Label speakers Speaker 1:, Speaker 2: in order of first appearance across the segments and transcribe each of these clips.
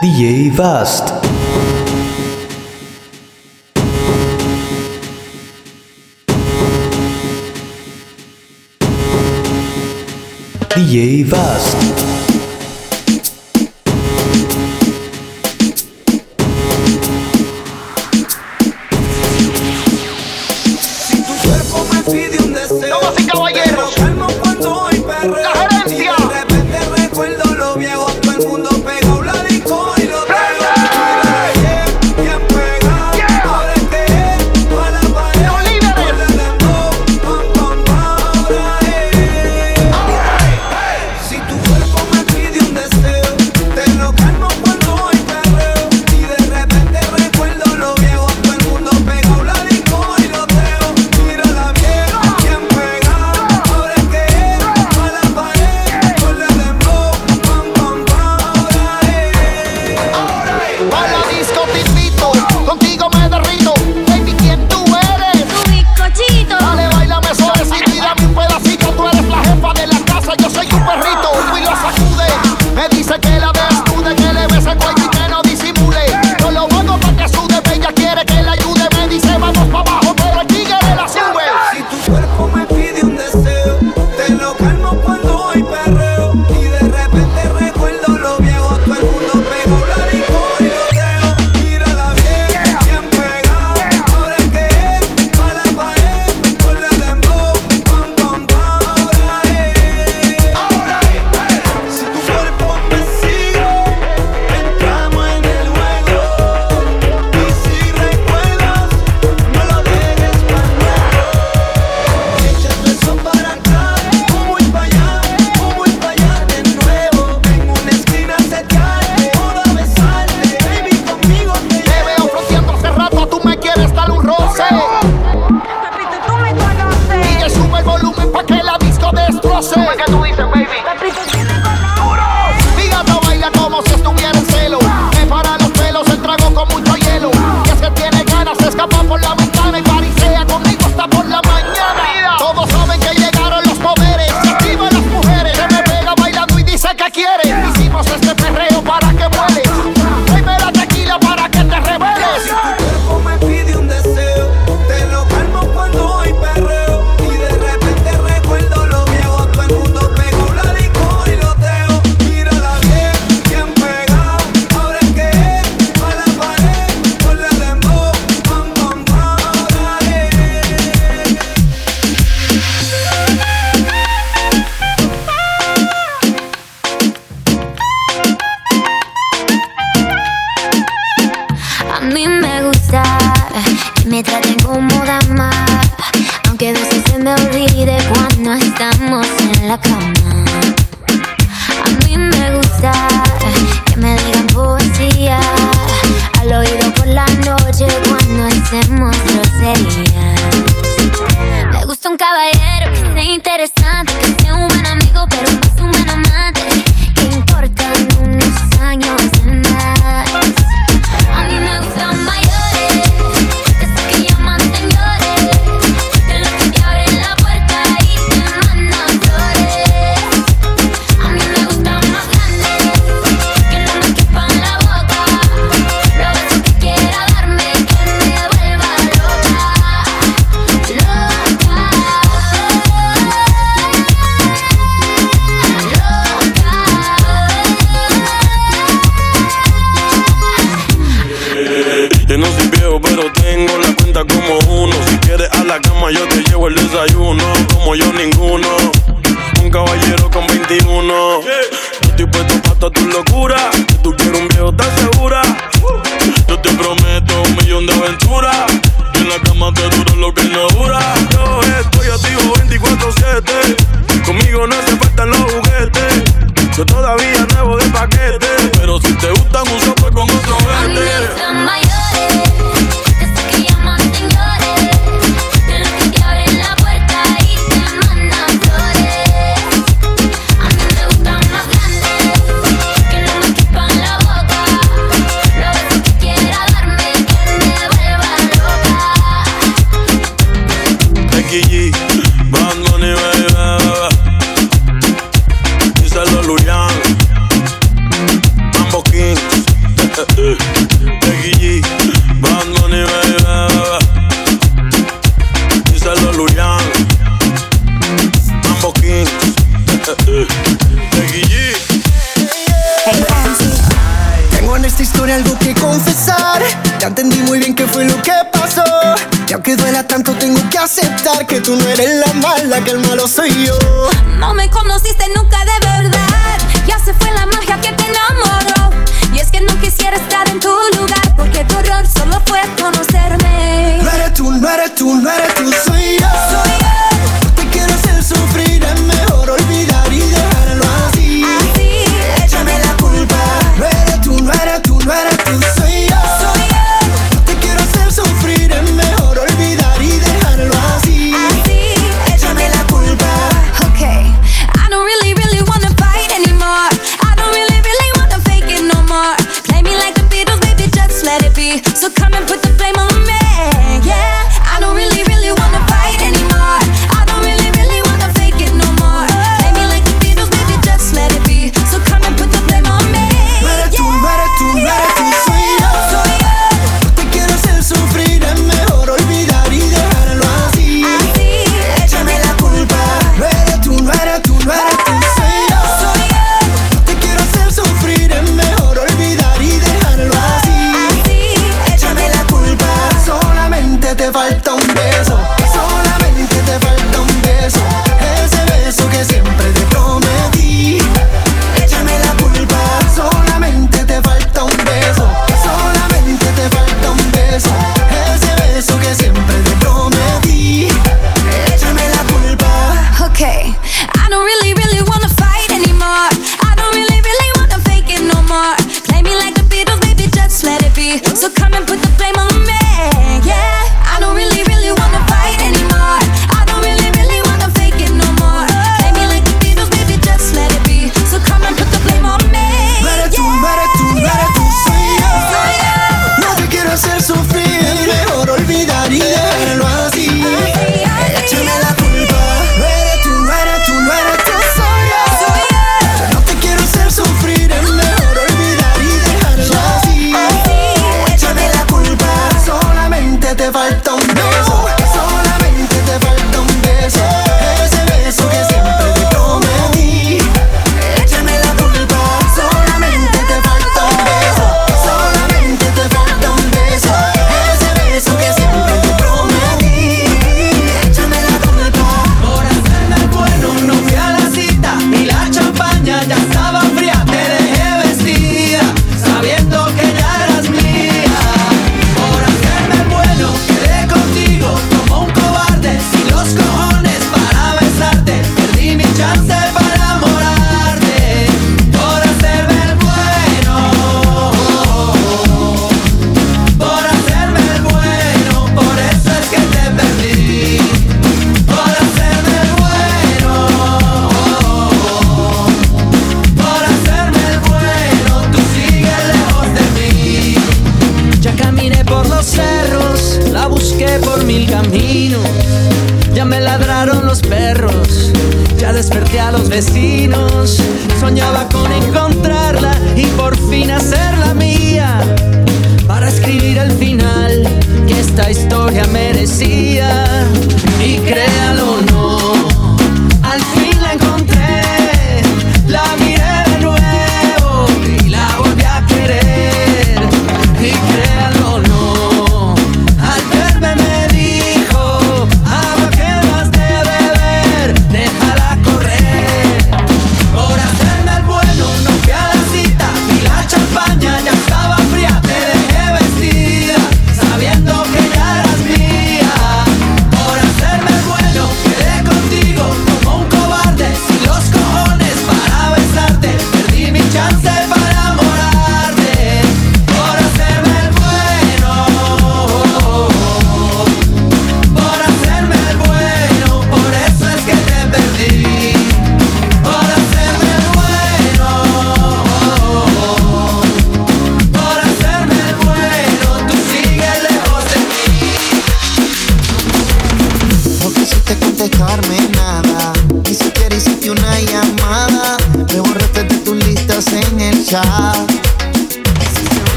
Speaker 1: DJ Vast. DJ Vast.
Speaker 2: estamos en
Speaker 3: la
Speaker 4: cama. A mí me gusta que me digan poesía al oído por la noche cuando hacemos groserías. Me gusta un caballero que
Speaker 5: sea interesante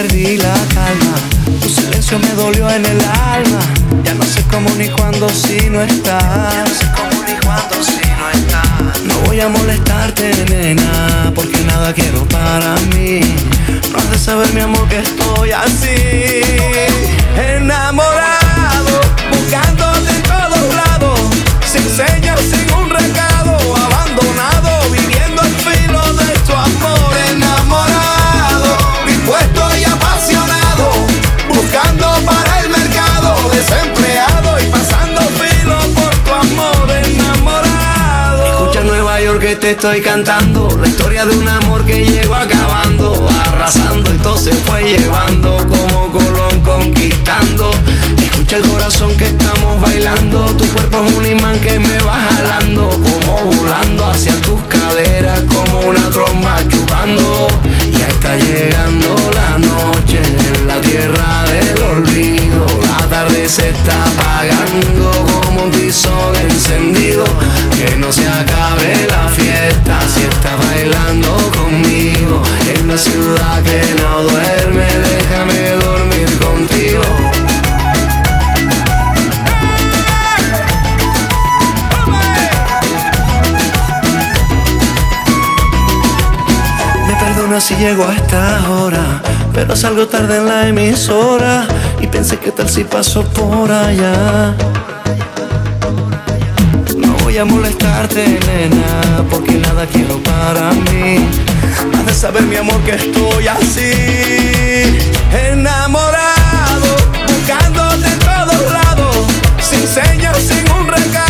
Speaker 5: perdí la calma. Tu silencio me dolió en el alma. Ya no sé cómo ni cuándo si no estás. Ya no sé cómo ni cuándo si no estás.
Speaker 1: No voy a molestarte, nena, porque nada quiero para mí. No has de saber, mi amor, que estoy así. Estoy cantando La historia de un amor que llegó acabando Arrasando y se fue llevando Como Colón conquistando. Escucha el corazón que estamos bailando Tu cuerpo es un imán que me va jalando Como volando hacia tus caderas Como una tromba chupando. Ya está llegando la noche En la tierra del olvido La tarde se está apagando Como un tizón encendido Que no se acabe la fiesta Si estás bailando conmigo En la ciudad que no duerme Déjame dormir contigo si llego a esta hora, pero salgo tarde en la emisora y pensé que tal si paso por allá. A molestarte, nena, porque nada quiero para mí. Has de saber, mi amor, que estoy así, enamorado, buscándote en todos lados, sin señas, sin un recado,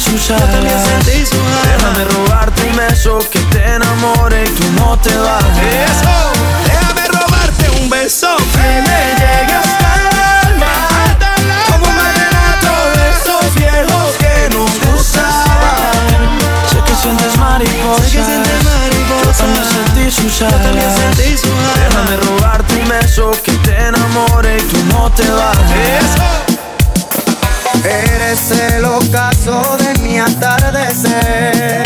Speaker 6: sentí sus alas.
Speaker 1: también sentí sus alas.
Speaker 6: Déjame robarte un beso que te enamore y tú no te vayas.
Speaker 1: Eso, déjame robarte un beso que me llegue hasta el alma. Como un vallenato de esos viejos que nos gustaban.
Speaker 6: Sé que sientes mariposas,
Speaker 1: Sé que sientes mariposas.
Speaker 6: yo también sentí sus alas.
Speaker 1: también sentí sus alas.
Speaker 6: Déjame robarte un beso que te enamore y tú no te vayas.
Speaker 1: Eso.
Speaker 7: Eres el ocaso de mi atardecer,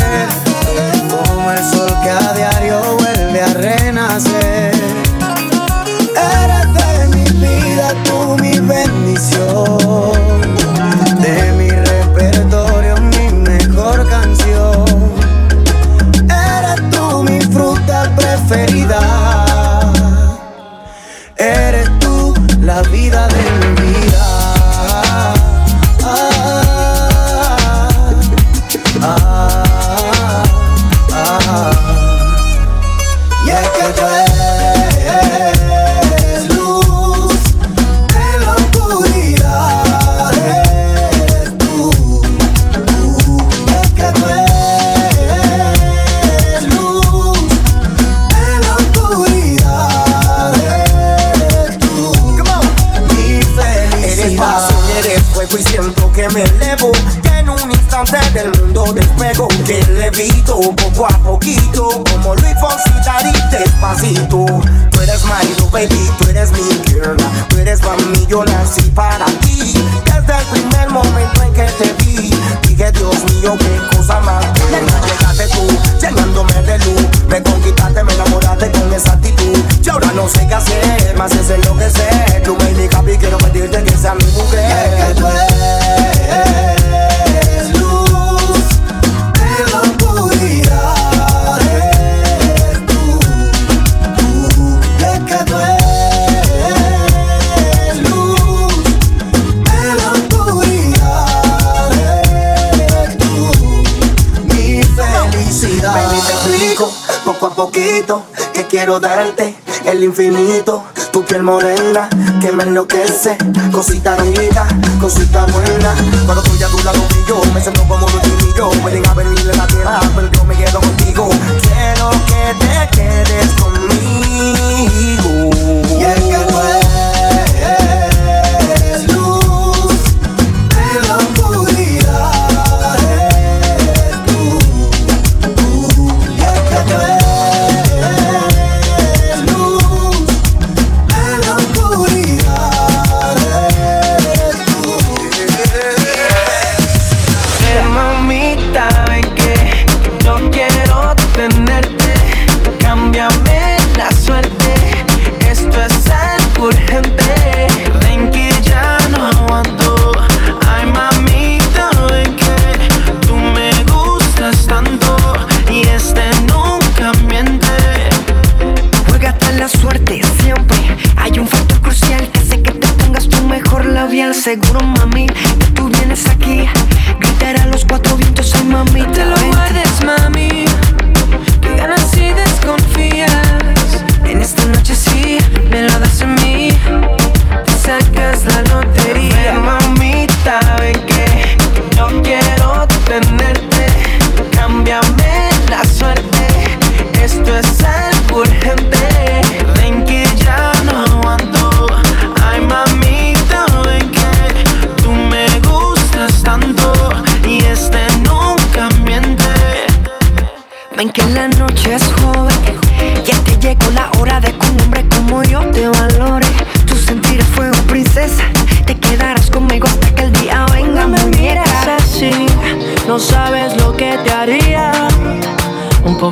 Speaker 7: el
Speaker 8: infinito. Tu piel morena que me enloquece, cosita rica, cosita buena. Cuando estoy a tu lado y yo me siento como un yo. Pueden miles en la tierra, pero yo me quedo contigo. Quiero que te quedes conmigo.
Speaker 9: Y es que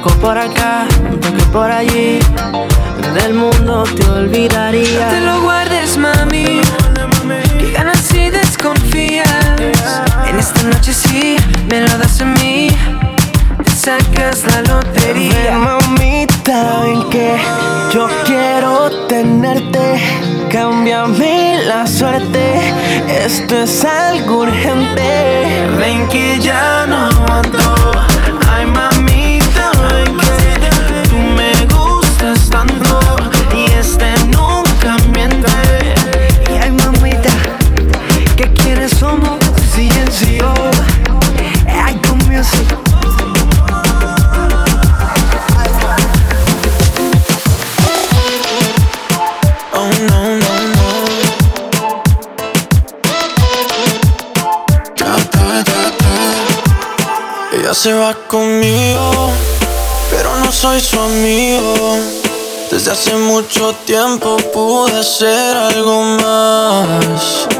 Speaker 10: poco por acá, un toque por allí. Del mundo te olvidaría. Te lo guardes, mami. Que ganas si desconfías. En esta noche sí, me lo das a mí. Te sacas la lotería. mamita, ven que yo quiero tenerte. Cámbiame la suerte. Esto es algo urgente. Ven que ya no aguanto. Oh. Ella se va conmigo, pero no soy su amigo. Desde hace mucho tiempo pude ser algo más.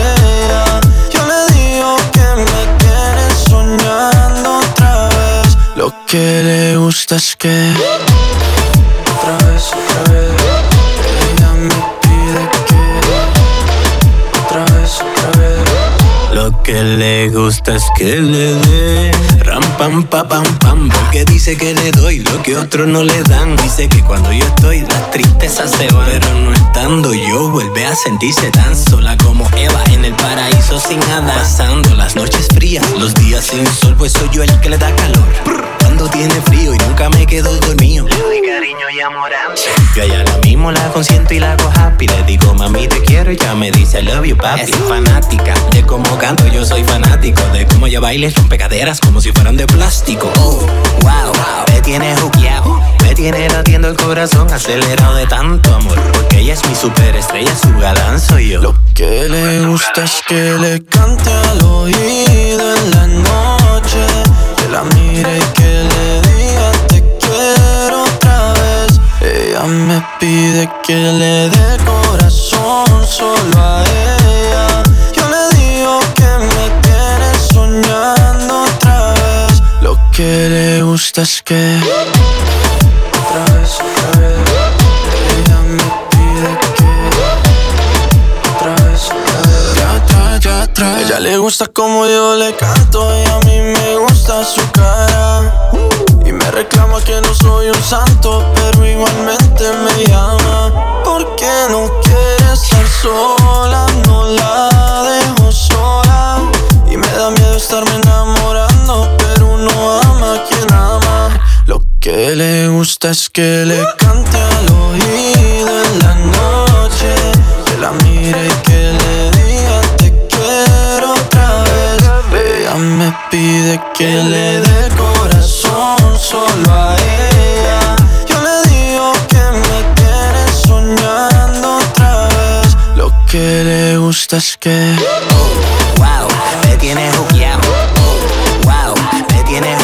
Speaker 10: Que le gusta es que otra vez, otra vez. Ella me pide que otra vez, otra vez.
Speaker 11: Lo que le gusta es que le dé ram pam pa pam pam Porque dice que le doy lo que otros no le dan Dice que cuando yo estoy las tristezas se van Pero no estando yo vuelve a sentirse tan sola como Eva En el paraíso sin nada Pasando las noches frías, los días sin sol Pues soy yo el que le da calor Cuando tiene frío y nunca me quedo dormido. Le doy cariño y amor Yo ya lo mismo la consiento y la hago happy. Le digo, mami, te quiero y ya me dice, I love you, papi. Es fanática de cómo canto, yo soy fanático. De cómo ella baila rompe caderas como si fueran de plástico. Oh, wow, me tiene juqueado. Me tiene latiendo el corazón acelerado de tanto amor. Porque ella es mi superestrella, su galán soy yo.
Speaker 10: Lo que le gusta es que le cante al oído en la noche. Que la mire y que me pide que le dé corazón solo a ella. Yo le digo que me tiene soñando otra vez. Lo que le gusta es que otra vez, otra vez. Ella me pide que otra vez, otra vez. Ya ya atrás. Ella le gusta como yo le canto y a mí me gusta su cara. Reclama que no soy un santo, pero igualmente me llama. Porque no quiere estar sola, no la dejo sola. Y me da miedo estarme enamorando, pero uno ama a quien ama. Lo que le gusta es que le cante al oído en la noche. Que la mire y que le diga te quiero otra vez. Ella me pide que le dé solo a ella. Yo le digo que me tiene soñando otra vez. Lo que le gusta es que.
Speaker 11: Wow, me tiene juqueado. Wow, me tiene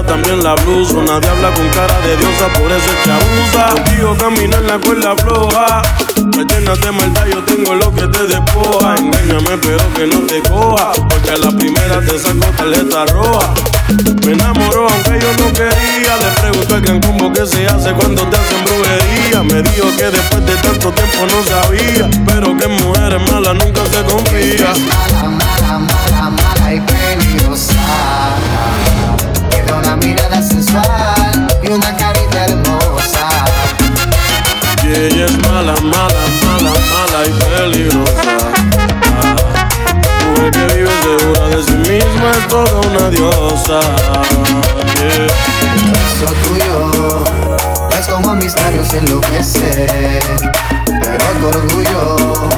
Speaker 12: también la blusa. Nadie habla con cara de diosa, por eso es que abusa. Contigo camina en la cuerda floja. Me llenas de maldad, yo tengo lo que te despoja. Engáñame, pero que no te coja. Porque a la primera te saco tarjeta roja. Me enamoró aunque yo no quería. Le pregunto al gran combo que se hace cuando te hacen brujería. Me dijo que después de tanto tiempo no sabía. Pero que mujeres malas nunca se confía. Ella es mala, mala, mala, mala y peligrosa. Mujer que vive segura de sí misma es toda una diosa. Yeah.
Speaker 13: Eso tuyo es como mis labios enloquece. Pero tu orgullo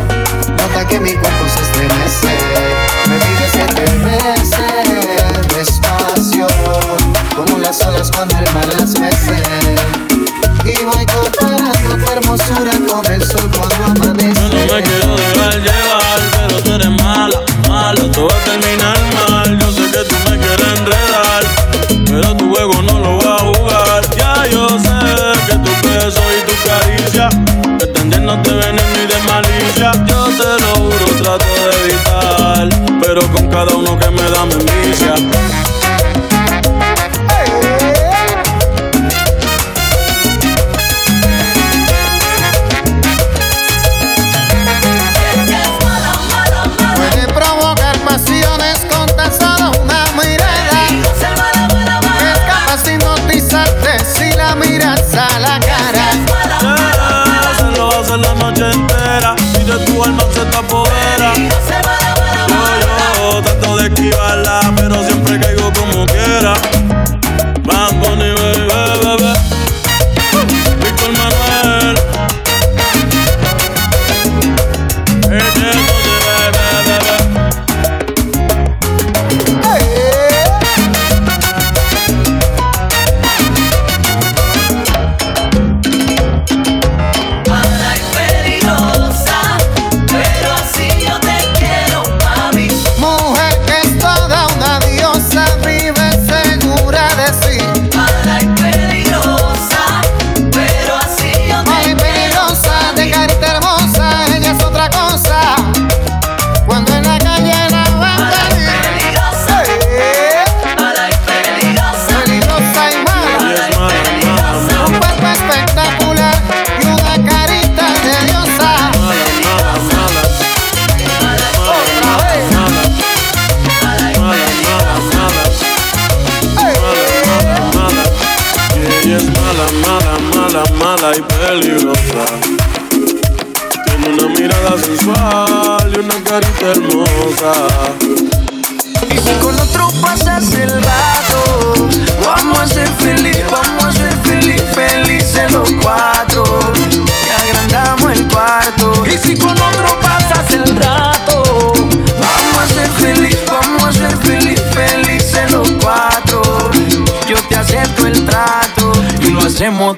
Speaker 13: nota que mi cuerpo se estremece. Me pides que te bese despacio, como las olas cuando el mar las mece. Y voy comparando tu hermosura con el sol cuando amanece.
Speaker 12: Yo no me quiero dejar llevar, pero tú eres mala, mala. Todo va a terminar mal. Yo sé que tú me quieres enredar, pero tu juego no lo voy a jugar. Ya yo sé que tu beso y tu caricia están llenos de veneno y de malicia. Yo te lo juro, trato de evitar, pero con cada uno que me da me envicia.
Speaker 14: Stop.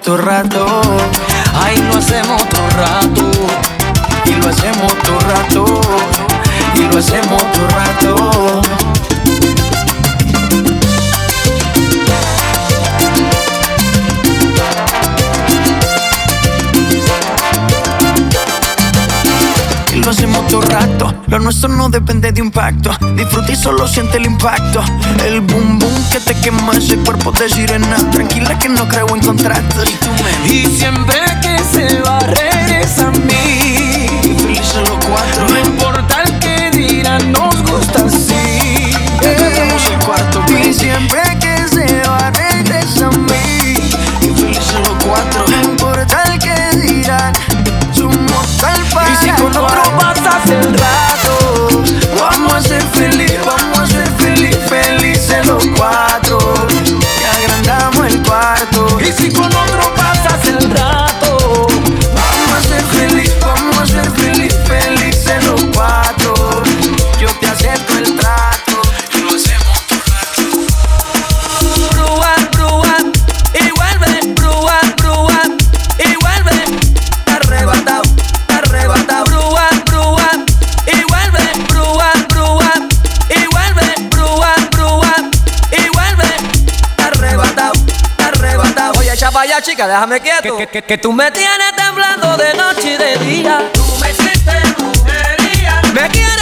Speaker 14: Todo rato. Nuestro no depende de un pacto. Disfruta y solo siente el impacto. El boom boom que te quema ese cuerpo de sirena. Tranquila que no creo en contratos. Y siempre que se va, regresa a mí. Felices los cuatro. Y si con otro
Speaker 5: chica, déjame quieto. Que, tú me tienes temblando de noche y de día.
Speaker 15: Tú me hiciste brujería.
Speaker 5: Me quieres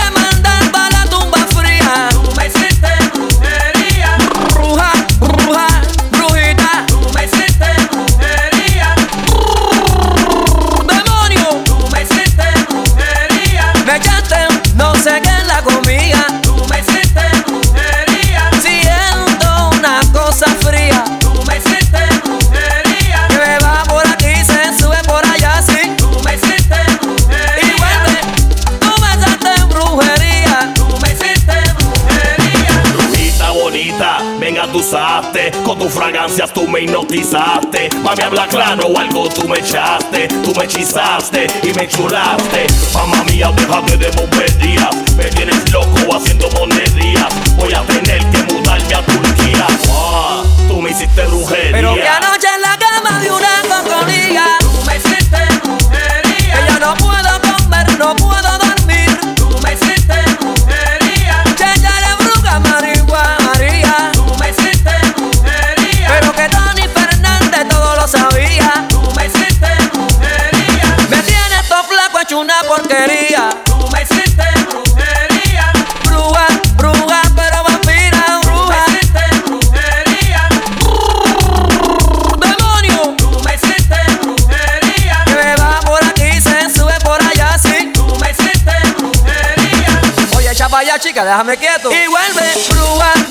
Speaker 16: hipnotizaste. Mami, habla claro, o algo tú me echaste, tú me hechizaste y me chulaste. Mamá mía, déjame de bobería, me tienes loco haciendo monerías. Voy a tener
Speaker 5: chica, déjame quieto. Y vuelve,
Speaker 14: grúa.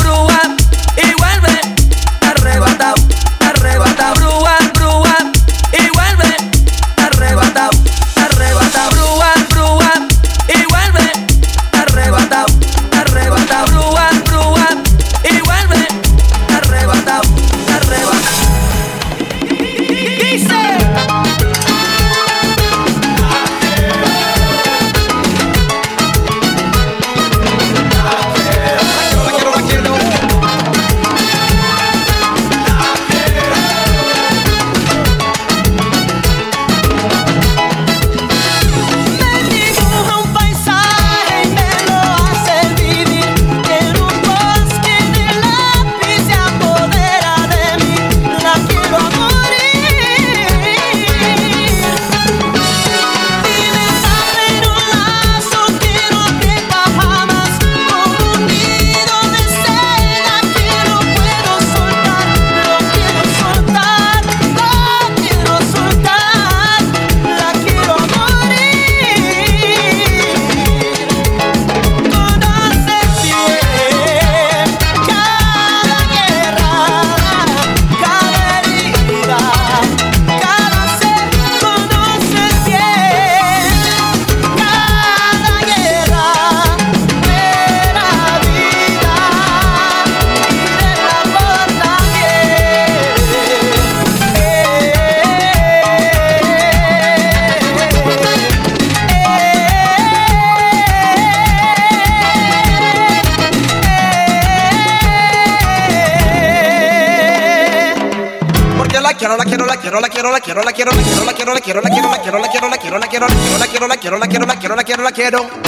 Speaker 14: down.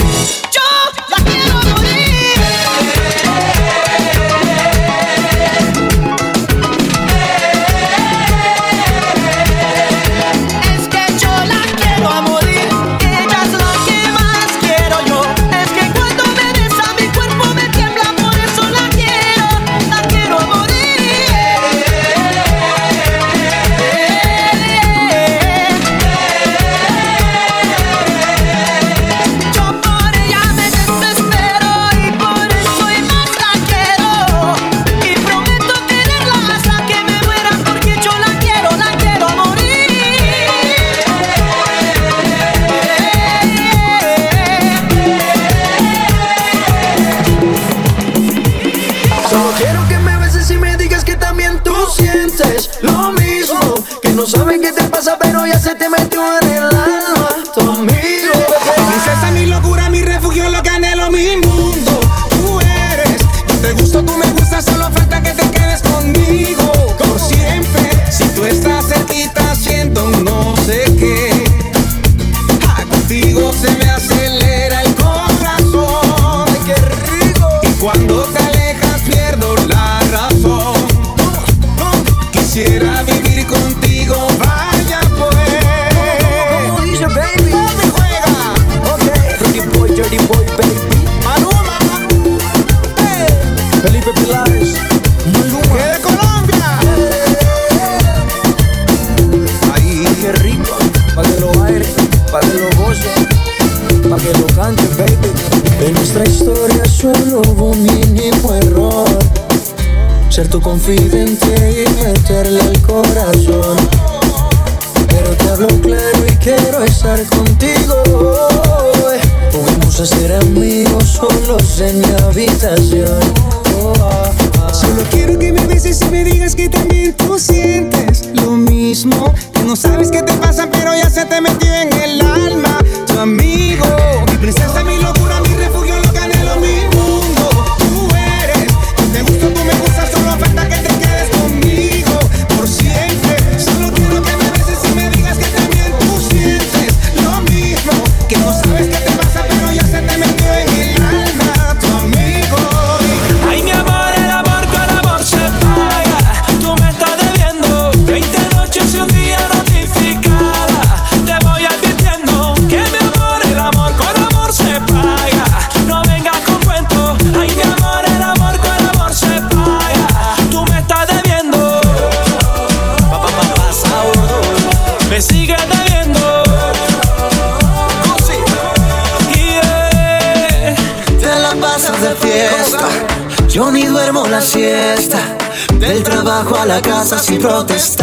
Speaker 14: protest.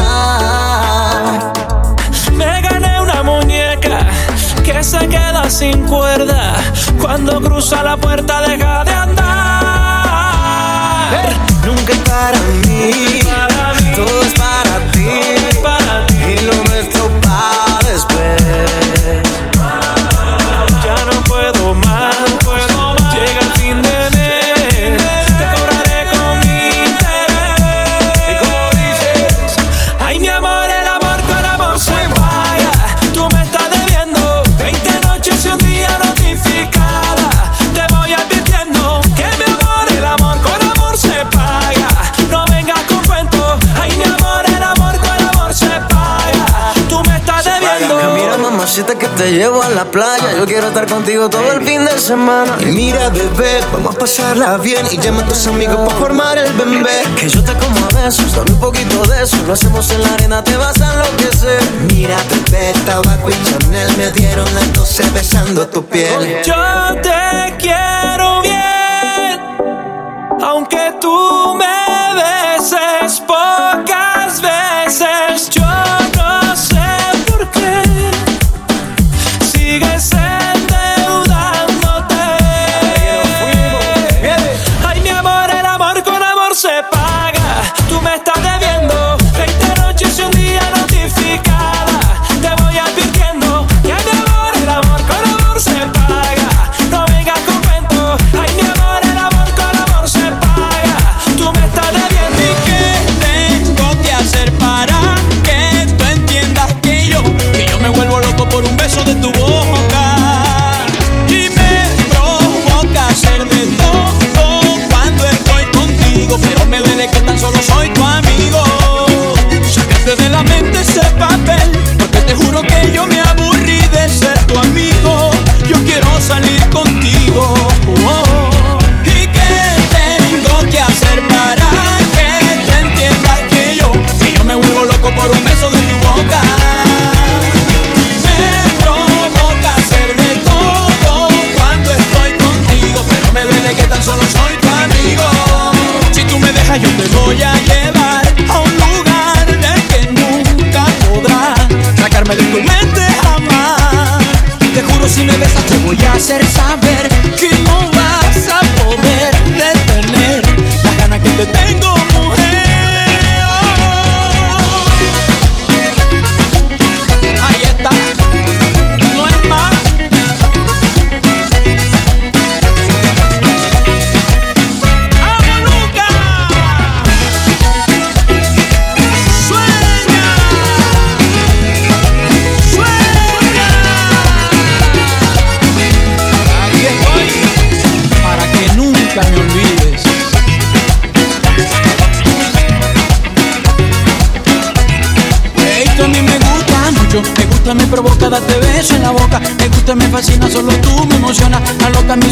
Speaker 14: te
Speaker 7: llevo a la playa. Yo quiero estar contigo todo el fin de semana. Y mira, bebé, vamos a pasarla bien. Y llama a tus amigos para formar el bebé. Que yo te como a besos, dame un poquito de eso. Lo hacemos en la arena, te vas a enloquecer. Mira, bebé, tabaco y Chanel me dieron las 12 besando tu piel.
Speaker 6: Yo te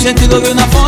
Speaker 6: gente dormiu na fome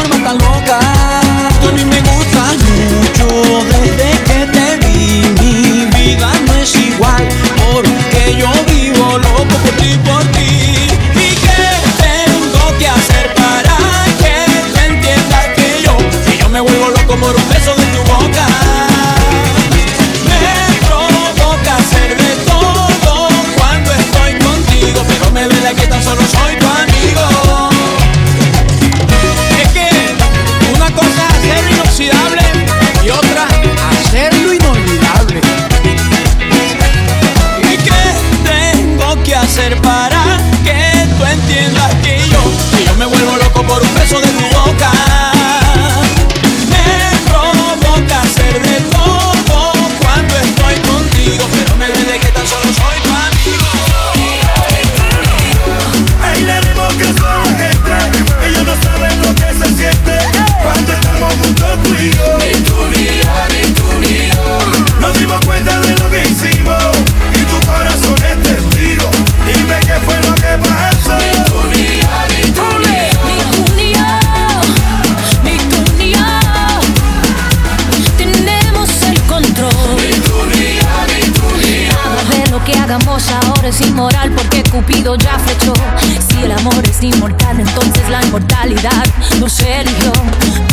Speaker 6: realidad no
Speaker 17: ser yo.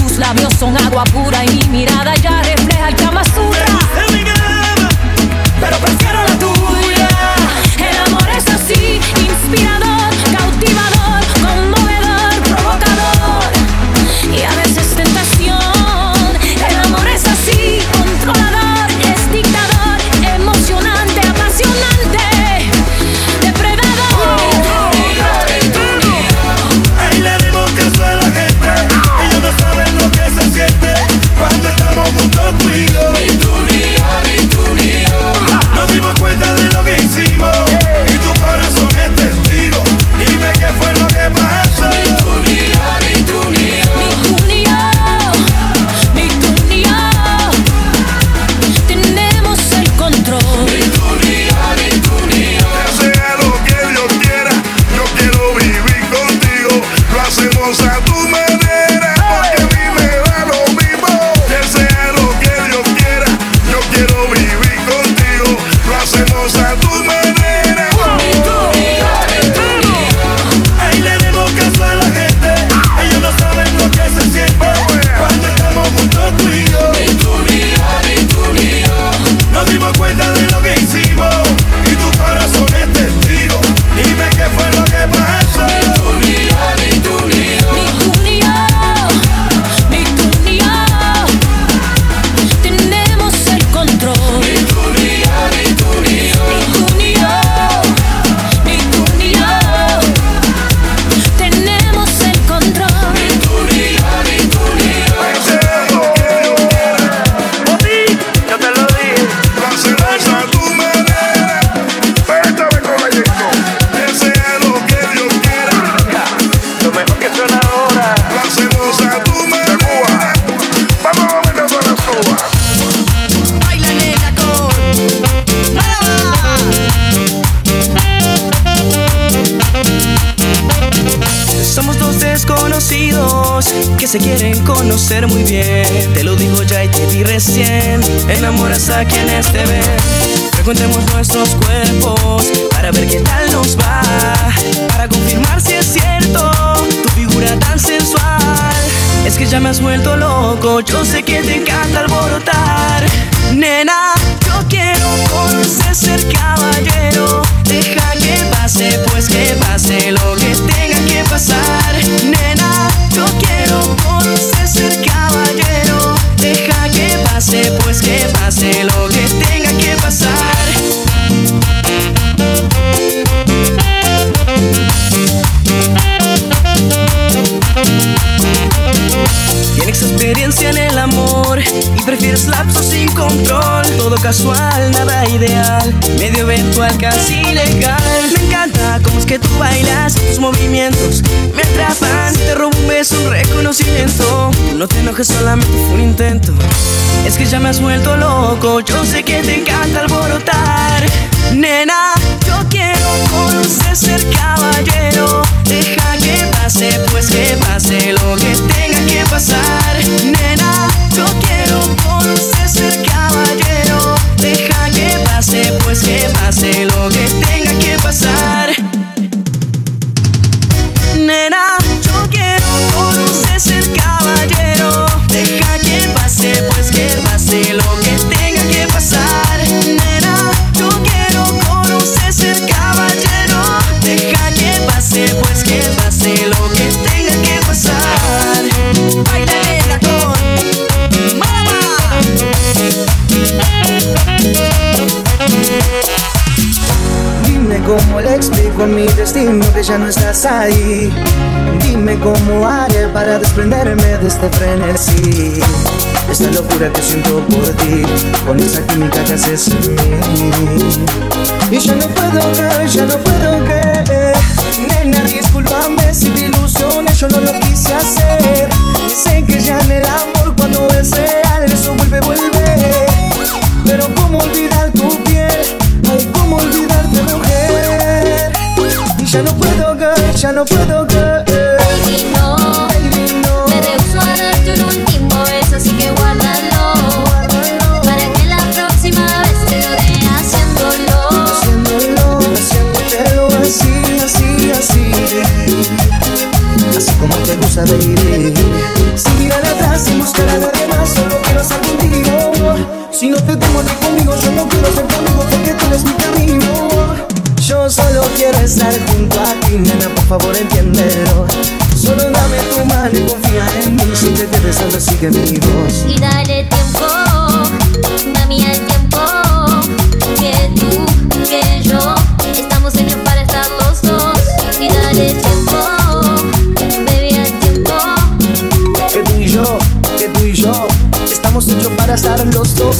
Speaker 18: Tus labios son agua pura y mi mirada ya refleja el Kama
Speaker 19: Pero prefiero la tuya.
Speaker 18: El amor es así,
Speaker 20: inspirado. quienes te ven. Preguntemos nuestros cuerpos para ver qué tal nos va. Para confirmar si es cierto tu figura tan sensual. Es que ya me has vuelto loco, yo sé que te encanta alborotar. Nena, yo quiero conocer ser caballero. Deja que pase, pues que pase lo que tenga que pasar. Nena, yo quiero conocer ser caballero pase, pues que pase lo que tenga que pasar. Tienes experiencia en el amor y prefieres lapsos sin control. Todo casual, nada ideal, medio eventual, casi que tú bailas, tus movimientos me atrapan. Te robo un beso, un reconocimiento. No te enojes, solamente fue un intento. Es que ya me has vuelto loco, yo sé que te encanta alborotar. Nena, yo quiero conocer ser caballero. Deja que pase, pues que pase lo que tenga que pasar. Nena, yo quiero conocer ser caballero. Deja que pase, pues que pase lo que tenga que pasar. A mi destino que ya no estás ahí? Dime cómo haré para desprenderme de este frenesí. Esta locura que siento por ti, con esa química que haces en mí. Y ya no puedo creer, ya no puedo creer. Nena, discúlpame si te ilusiones, yo no lo quise hacer. Sé que ya en el amor cuando es real, eso vuelve, vuelve. Pero cómo olvidar ya no puedo creer, ya no puedo creer.
Speaker 7: Baby, no, me rehuso a darte un último beso, así que guárdalo. Para que la próxima vez te lo dé haciéndolo.
Speaker 20: Haciéndolo, haciéndolo así, así, así. Así como te gusta, baby. Sin mirar atrás, sin buscar a nadie más, solo quiero estar contigo. Si no te tengo ni conmigo, yo no quiero ser conmigo porque tú eres mi camino. Yo solo quiero estar junto a ti, nena, por favor entiéndelo. Solo dame tu mano y confía en mí, si te quedes solo sigue mi voz.
Speaker 7: Y dale tiempo, mami, al tiempo. Que tú, que yo, estamos hechos para estar los dos. Y dale tiempo, baby, al tiempo.
Speaker 20: Que tú y yo, que tú y yo, estamos hechos para estar los dos.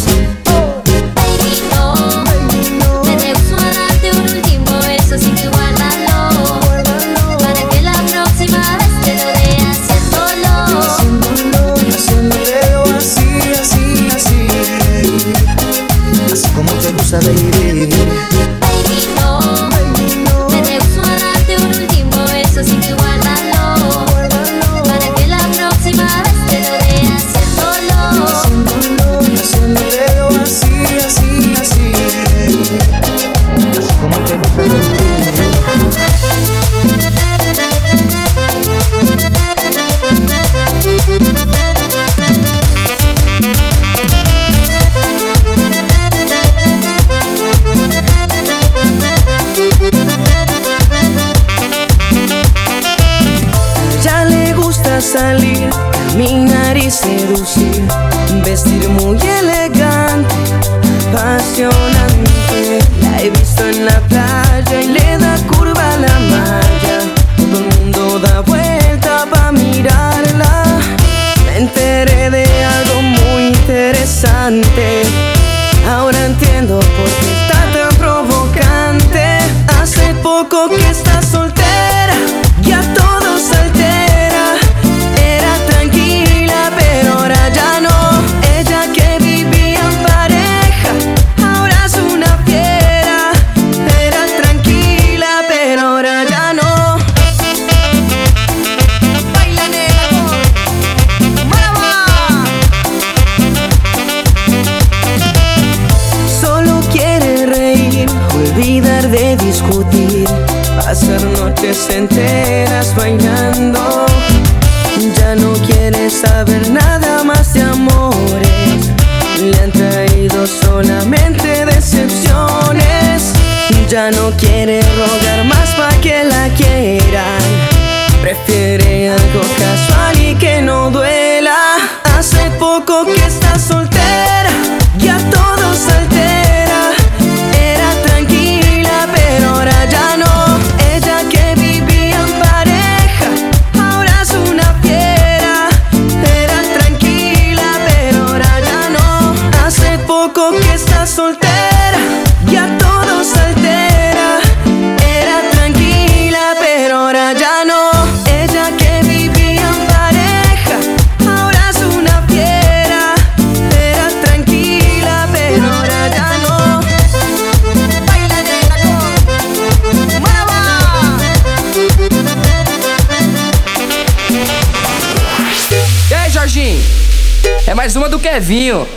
Speaker 21: Kevinho.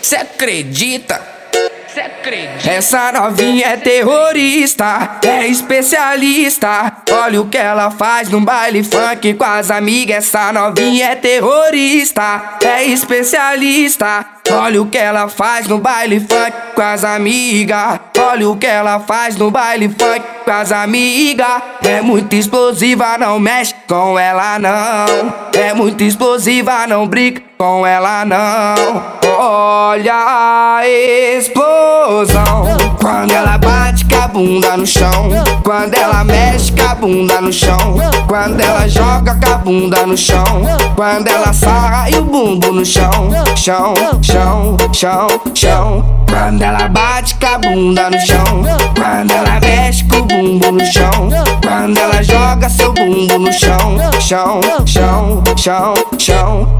Speaker 21: Cê acredita? Cê acredita? Essa novinha é terrorista, é especialista. Olha o que ela faz no baile funk com as amigas. Essa novinha é terrorista, é especialista. Olha o que ela faz no baile funk com as amigas. Olha o que ela faz no baile funk com as amigas. É muito explosiva, não mexe com ela não. É muito explosiva, não brinca com ela não. Olha a explosão. Quando ela bate com a bunda no chão. Quando ela mexe com a bunda no chão. Quando ela joga com a bunda no chão. Quando ela sarra e o bumbo no chão. Chão, chão, chão, chão. Quando ela bate com a bunda no chão. Quando ela mexe com o bumbo no chão. Quando ela joga seu bumbo no chão. Chão, chão, chão, chão.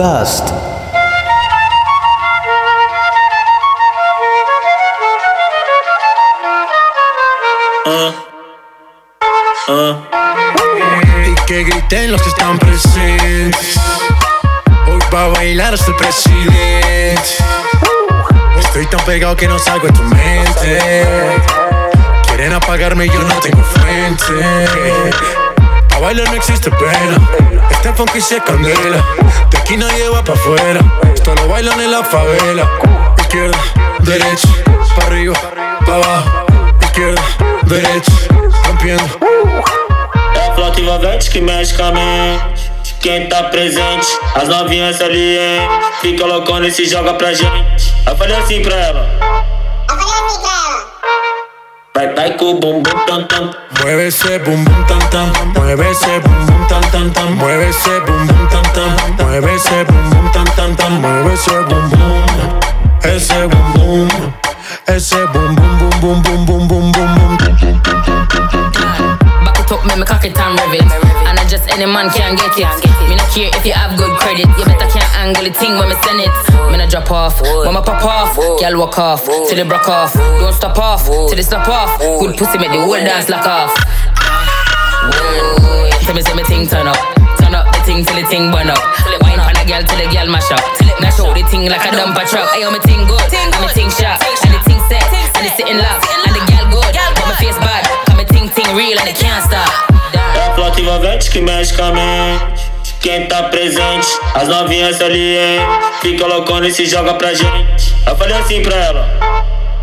Speaker 12: Ah, ah. Y que griten los que están presentes. Hoy va a bailar hasta el presidente. Estoy tan pegado que no salgo de tu mente. Quieren apagarme y yo no tengo frente. A bailar no existe pena. Este funky se candela. De aquí nadie va pa' afuera. Esto lo bailan en la favela. Izquierda, derecha, pa' arriba, pa' abajo. Izquierda, derecha, rompiendo.
Speaker 22: É a flauta envolvente que mexe com a mente. Quem tá presente, as novinhas salientes. Fica loucona e se joga pra gente. Eu falei assim pra ela. cucu, bum bum tan
Speaker 12: tan. Muévese bum bum tan tan, muévese bum bum tan tan tan, muévese bum bum tan tan, muévese bum bum tan tan tan, muévese bum bum, ese bum bum, ese bum bum bum bum bum bum bum.
Speaker 23: It up, make me cock it and rev it. And I just any man can get it. Me not care if you have good credit. You better can't angle the thing when me send it. Me not drop off, when me pop off. Girl walk off, till they broke off. Don't stop off, till they stop off. Good pussy make the whole dance lock off. Tell me say me thing turn up. Turn up the thing till the thing burn up. Wine on a girl till the girl mash up. Mash out the thing like a dumper truck. Ayo me thing good, and me thing sharp, and the thing set, and the sitting love, and the girl real and it can't stop.
Speaker 22: É flota envolvente que mexe com a mente. Quem tá presente, as novinhas ali, hein? Fica loucona e se joga pra gente. Eu falei assim pra ela.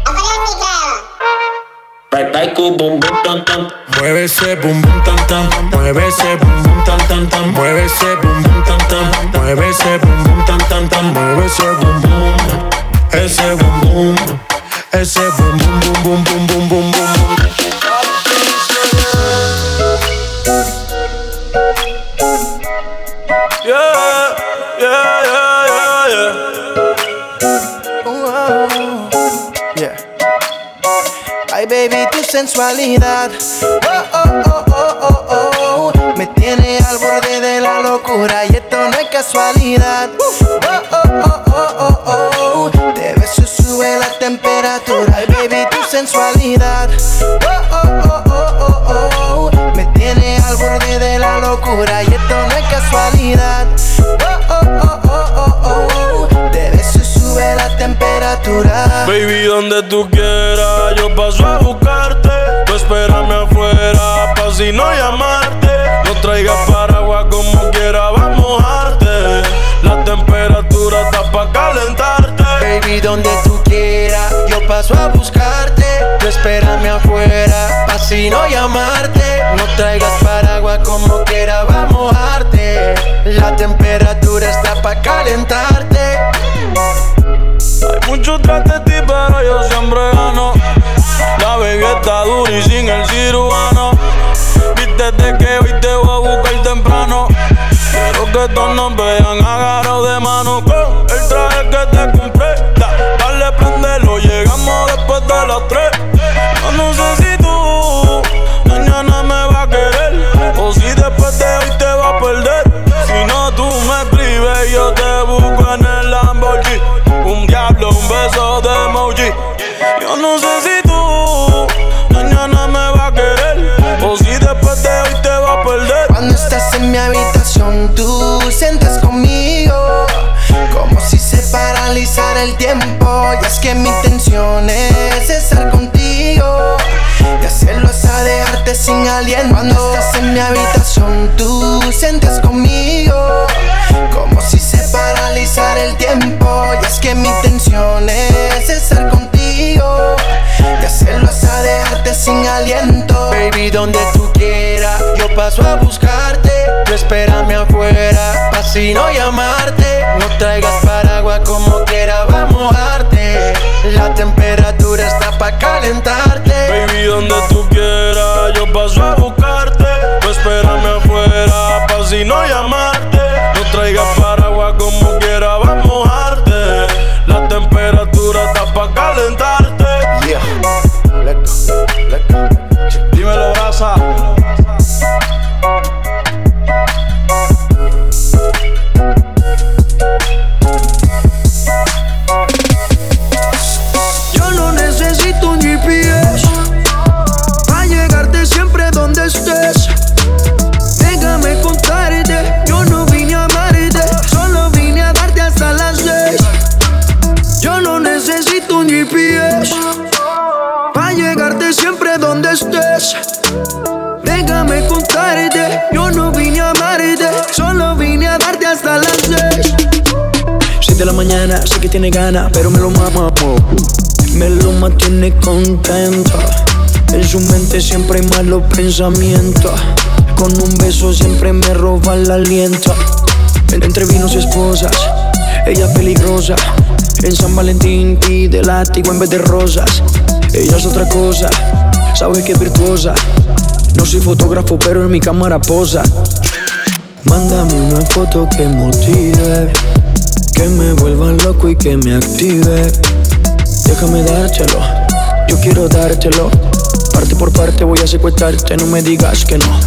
Speaker 22: Eu falei assim pra ela. Vai, vai com o bumbum tam tam.
Speaker 12: Mueve esse bumbum tam tam. Mueve esse bumbum tam tam tam. Mueve esse bumbum tam tam. Mueve esse bumbum tam tam tam. Mueve esse bumbum. Esse bumbum. Esse bumbum bum bum bum bum bum bum bum.
Speaker 24: Ay, baby, tu sensualidad. Oh, oh, oh, oh, oh, oh. Me tiene al borde de la locura y esto no es casualidad. Oh, oh, oh, oh, oh, oh. De beso sube la temperatura. Ay, baby, tu sensualidad. Oh, oh, oh, oh, oh, oh. Me tiene al borde de la locura
Speaker 12: Baby, donde tú quieras, yo paso a buscarte. Tú espérame afuera si no llamarte. No traigas paraguas como quiera, va a mojarte. La temperatura está pa' calentarte.
Speaker 24: Baby, donde tú quieras, yo paso a buscarte. Tú espérame afuera, pa' si no llamarte. No traigas paraguas como quiera, va a mojarte. La temperatura está pa' calentarte.
Speaker 12: Hay mucho tras de ti, pero yo siempre gano. La baby está dura y sin el cirujano. Viste de que hoy te voy a buscar temprano. Quiero que todos nos vean agarrados de mano con el traje que te compré. Da- dale, prendelo, llegamos después de las tres. No sé si
Speaker 24: paralizara el tiempo. Y es que mi intención es estar contigo. Y hacerlo hasta dejarte sin aliento. Cuando estás en mi habitación, tú sientes conmigo. Como si se paralizara el tiempo. Y es que mi intención es estar contigo. Y hacerlo hasta dejarte sin aliento. Baby, donde tú quieras, paso a buscarte. Tú espérame afuera, pa' si no llamarte. No traigas paraguas como quiera, va a mojarte. La temperatura está pa' calentarte.
Speaker 12: Baby, donde tú
Speaker 25: mantiene contento. En su mente siempre hay malos pensamientos. Con un beso siempre me roba el aliento. Entre vinos y esposas, ella peligrosa. En San Valentín pide látigo en vez de rosas. Ella es otra cosa, sabe que es virtuosa. No soy fotógrafo, pero en mi cámara posa. Mándame una foto que motive, que me vuelva loco y que me active. Déjame dártelo, yo quiero dártelo. Parte por parte voy a secuestrarte, no me digas que no.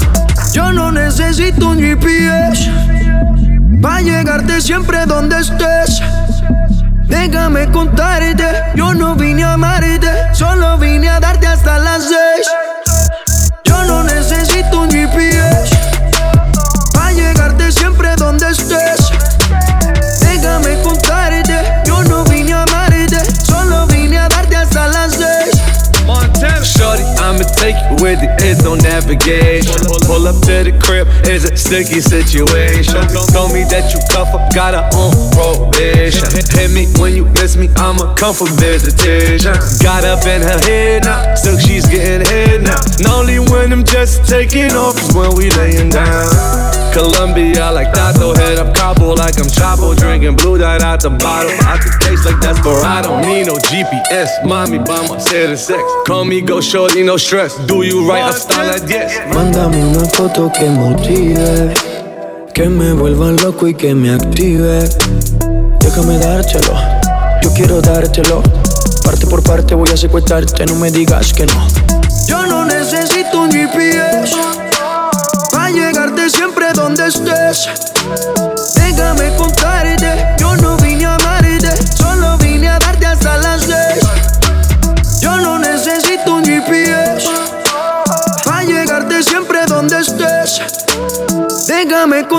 Speaker 20: Yo no necesito un GPS para llegarte siempre donde estés. Déjame contarte, yo no vine a amarte, solo vine a darte hasta las seis.
Speaker 26: 50, it's on navigation. Pull up to the crib, it's a sticky situation. Told me that you cuff up, got a on probation. Hit me when you miss me, I'ma come for visitation. Got up in her head now, so she's getting hit now. And only when I'm just taking off is when we laying down. Colombia like Tato, head up Cabo like I'm Chapo, drinking blue dot out the bottle. I could taste like Desperado, need no GPS. Mommy by my of sex. Call me go shorty, no stress. Do you right, I style like yes.
Speaker 25: Mándame una foto que motive, que me vuelva loco y que me active. Déjame dártelo, yo quiero dártelo. Parte por parte voy a secuestrarte, no me digas que no.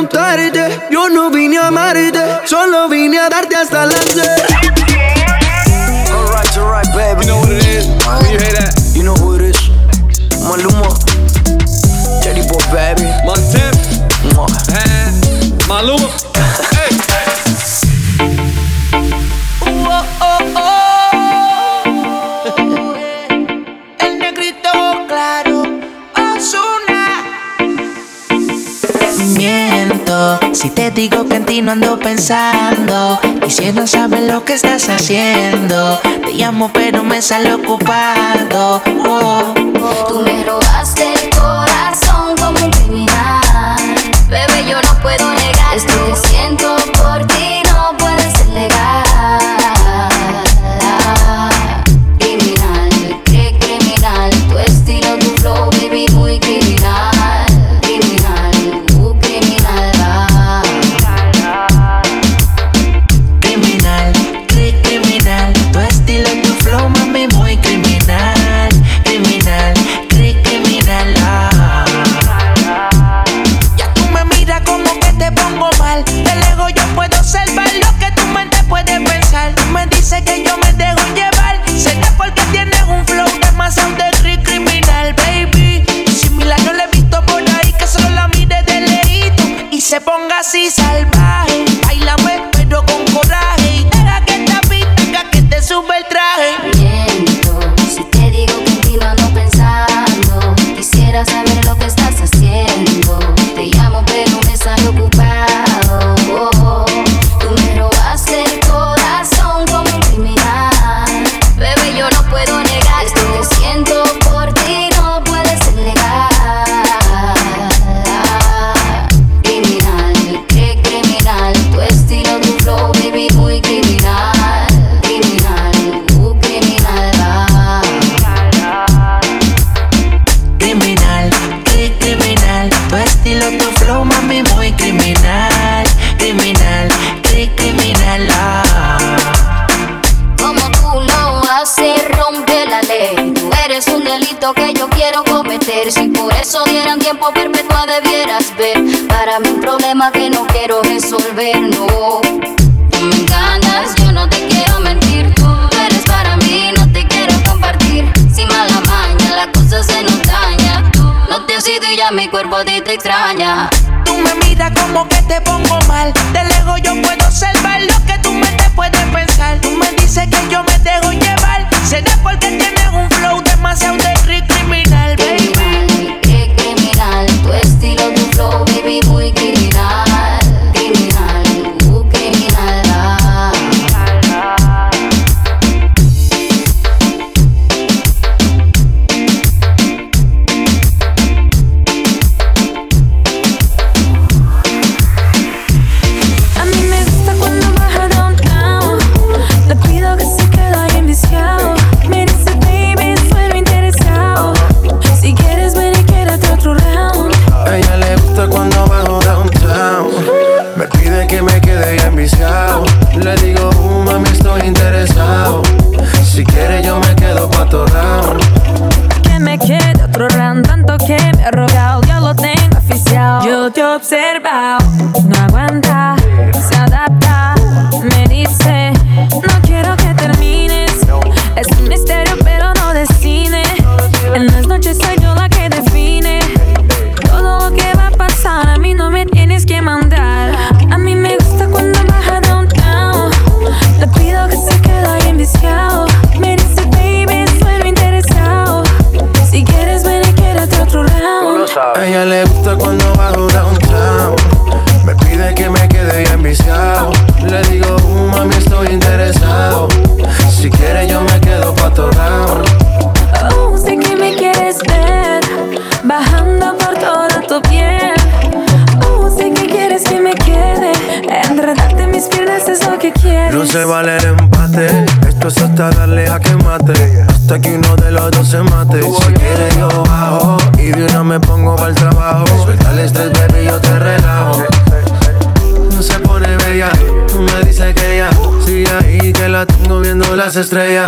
Speaker 20: gustarte. Yo no vine a solo vine a hasta.
Speaker 25: Alright, alright, baby. You know what it is. You hear that, you know who it is. Maluma,
Speaker 18: Teddy Boy, baby.
Speaker 27: My tip. Maluma. hey. Ooh, oh, oh,
Speaker 18: oh. Si te digo que en ti no ando pensando, quisiera saber lo que estás haciendo. Te llamo pero me sale ocupado. Oh.
Speaker 28: oh.
Speaker 29: Tú me robaste estrellas.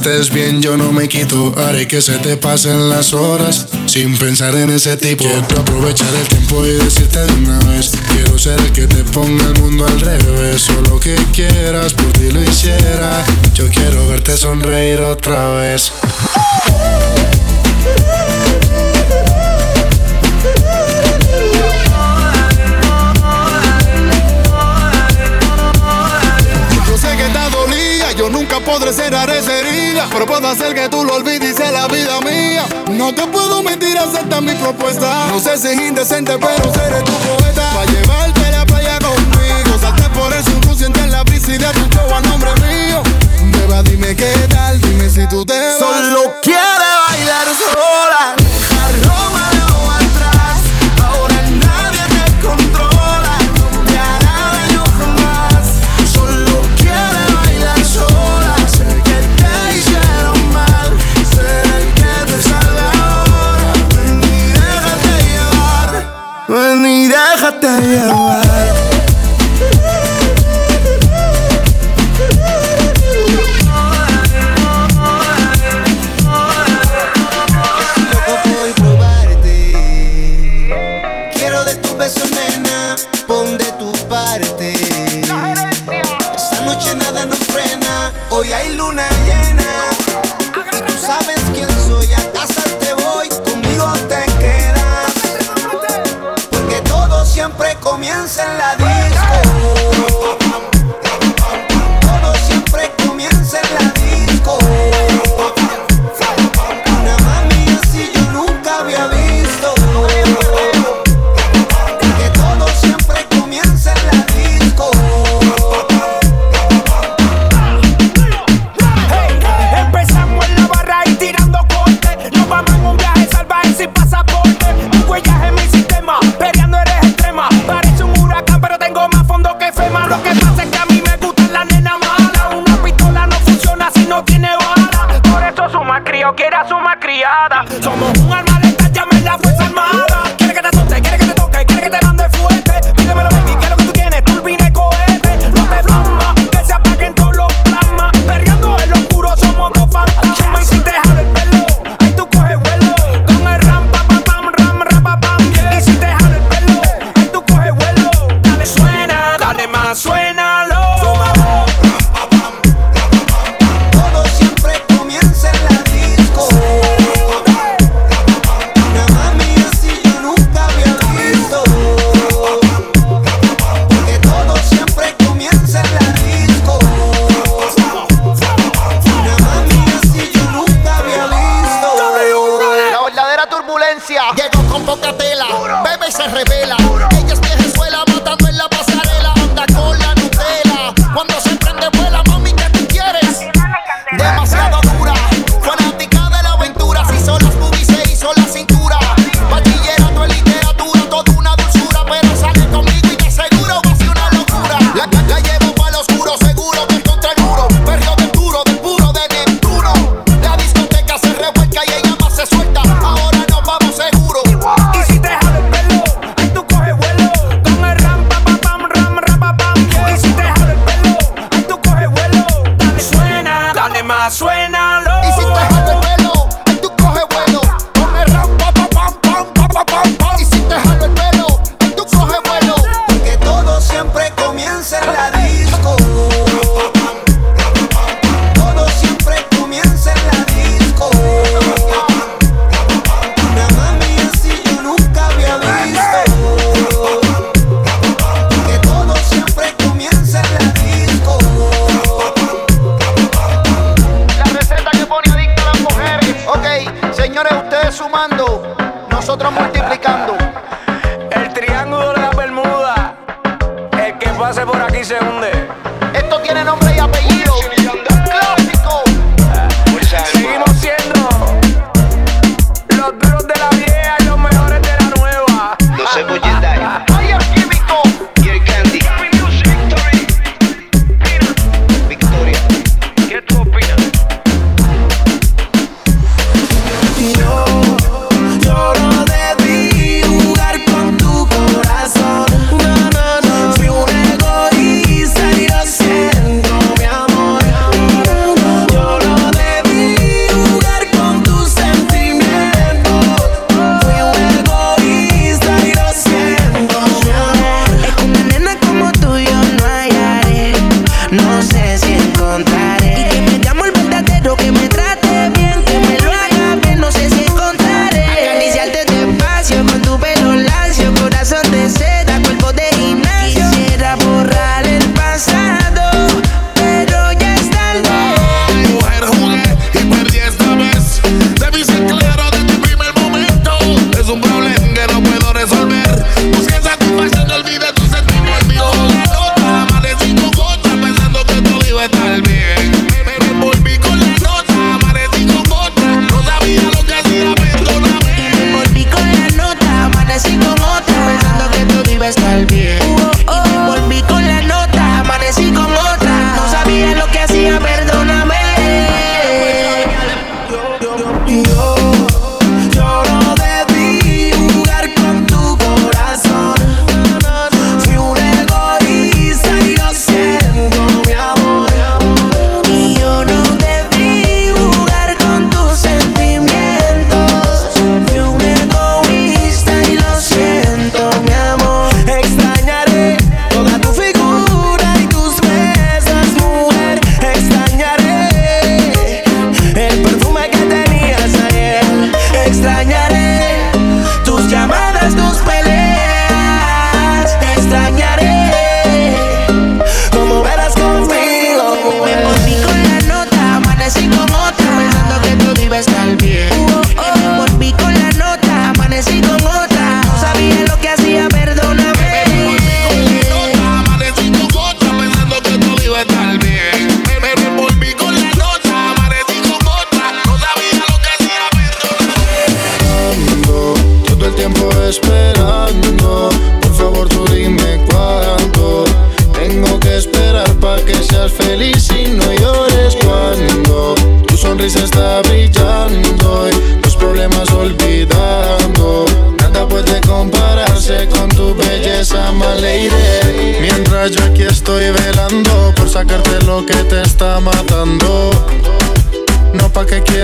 Speaker 30: estés bien, yo no me quito. Haré que se te pasen las horas sin pensar en ese tipo. Quiero aprovechar el tiempo y decirte de una vez. Quiero ser el que te ponga el mundo al revés. O lo que quieras, por ti lo hiciera. Yo quiero verte sonreír otra vez.
Speaker 31: Yo nunca podré ser a pero puedo hacer que tú lo olvides y sea la vida mía. No te puedo mentir, acepta mi propuesta. No sé si es indecente, pero seré tu poeta. Pa' llevarte a la playa conmigo. Salte por eso, tú sientes la brisa y de tu show a nombre mío. Beba, dime qué tal, dime si tú te vas. Solo quiere bailar sola.
Speaker 8: ಮಾಯವ suena,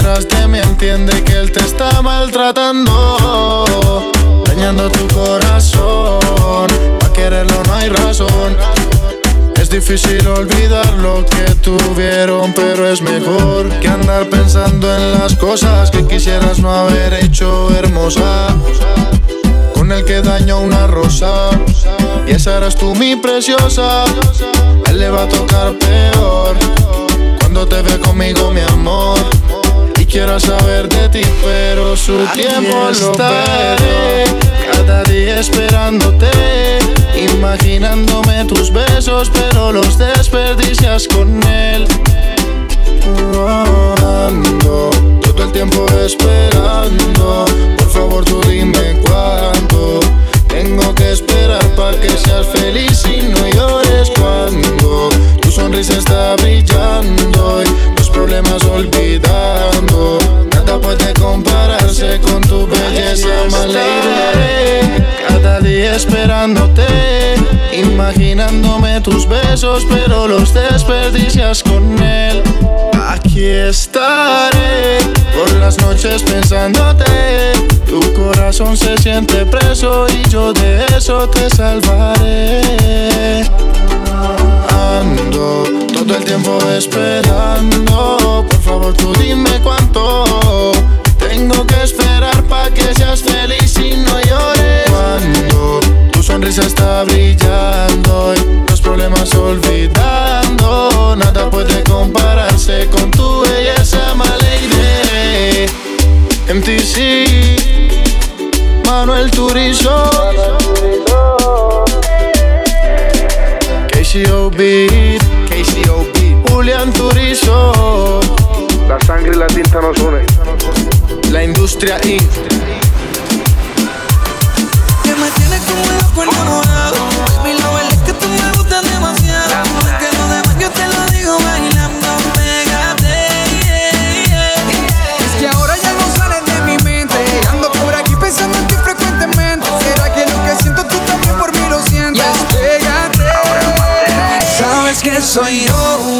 Speaker 30: quieras de entiende que él te está maltratando. Dañando tu corazón, pa' quererlo no hay razón. Es difícil olvidar lo que tuvieron, pero es mejor que andar pensando en las cosas que quisieras no haber hecho hermosa. Con el que dañó una rosa, y esa eras tú mi preciosa. Él le va a tocar peor cuando te ve conmigo, mi amor. Quiero saber de ti, pero su tiempo lo estaré. Cada día esperándote, imaginándome tus besos, pero los desperdicias con él. Ando todo el tiempo esperando. Por favor, tú dime cuánto. Tengo que esperar para que seas feliz y no llores cuando tu sonrisa está brillando y problemas olvidando. Nada puede compararse con tu belleza, my Cada día esperándote, imaginándome tus besos, pero los desperdicias con él. Aquí estaré por las noches pensándote. Tu corazón se siente preso y yo de eso te salvaré. Ando todo el tiempo esperando. Por favor, tú dime cuánto. Tengo que esperar para que seas feliz y no llores. Cuando sonrisa está brillando y los problemas olvidando, nada puede compararse con tu belleza, my lady. MTC, Manuel Turizo, KCOB, KCOB, Julián Turizo.
Speaker 32: La sangre y la tinta nos une.
Speaker 30: La industria Inc.
Speaker 33: soy yo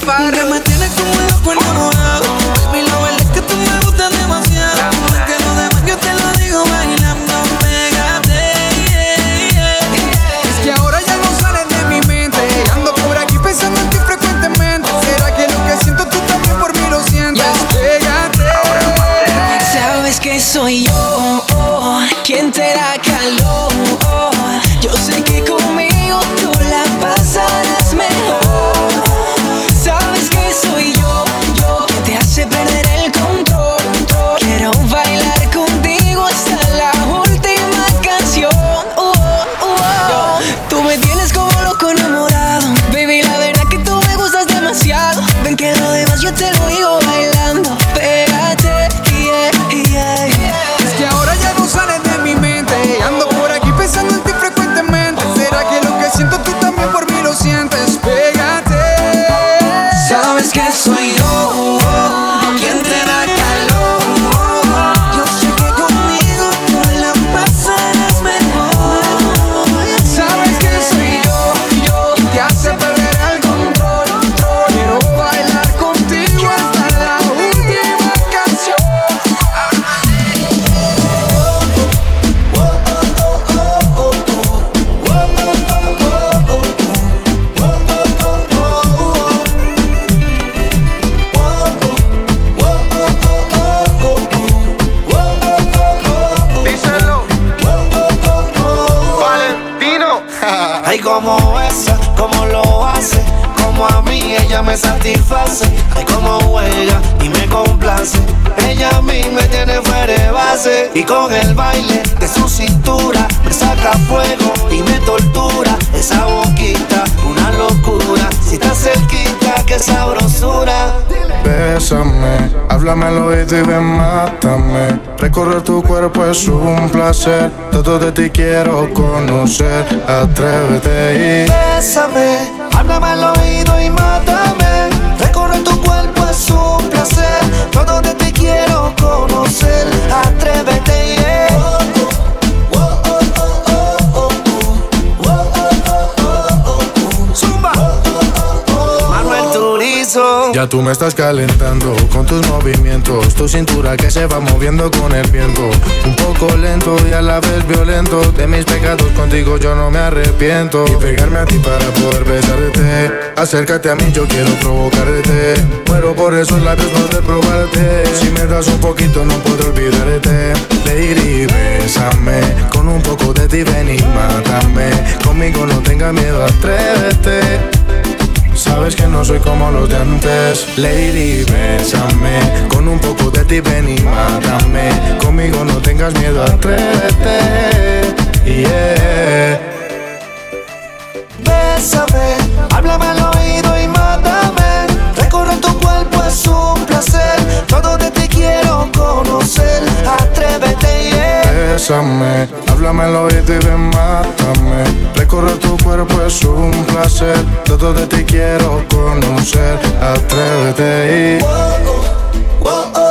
Speaker 33: Que me tienes como loco enamorado. Baby, lo es que tú me gustas demasiado. Que lo demás yo te lo digo bailando, pégate. yeah, yeah. Es que ahora ya no sales de mi mente. Ando por aquí pensando en ti frecuentemente. ¿Será que lo que siento tú también por mí lo sientes? Pégate. Sabes que soy yo
Speaker 1: Y con el baile de su cintura me saca fuego y me tortura. Esa boquita, una locura. Si estás cerquita, qué sabrosura.
Speaker 30: Bésame, háblame al oído y ven, mátame. Recorrer tu cuerpo es un placer. Todo de ti quiero conocer. Atrévete y
Speaker 1: Bésame, háblame al oído
Speaker 30: Ya tú me estás calentando con tus movimientos, tu cintura que se va moviendo con el viento. Un poco lento y a la vez violento. De mis pecados contigo yo no me arrepiento. Y pegarme a ti para poder besarte. Acércate a mí, yo quiero provocarte. Muero por esos labios, no de probarte. Si me das un poquito, no puedo olvidarte. Lady, bésame. Con un poco de ti, ven y mátame. Conmigo no tengas miedo, atrévete. Sabes que no soy como los de antes Lady, bésame Con un poco de ti ven y mátame Conmigo no tengas miedo, atrévete Yeah
Speaker 1: Bésame, háblame al oído y mátame. Recorrer tu cuerpo es un placer. Todo de ti quiero conocer. Atrévete.
Speaker 30: Bésame, háblame al oído y ven, mátame. Recorrer tu cuerpo es un placer. Todo de ti quiero conocer. Atrévete y.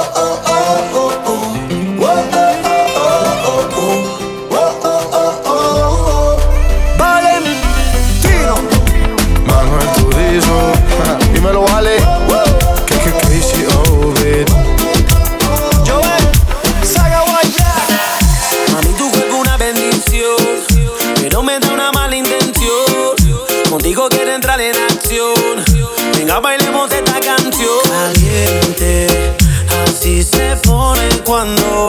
Speaker 25: cuando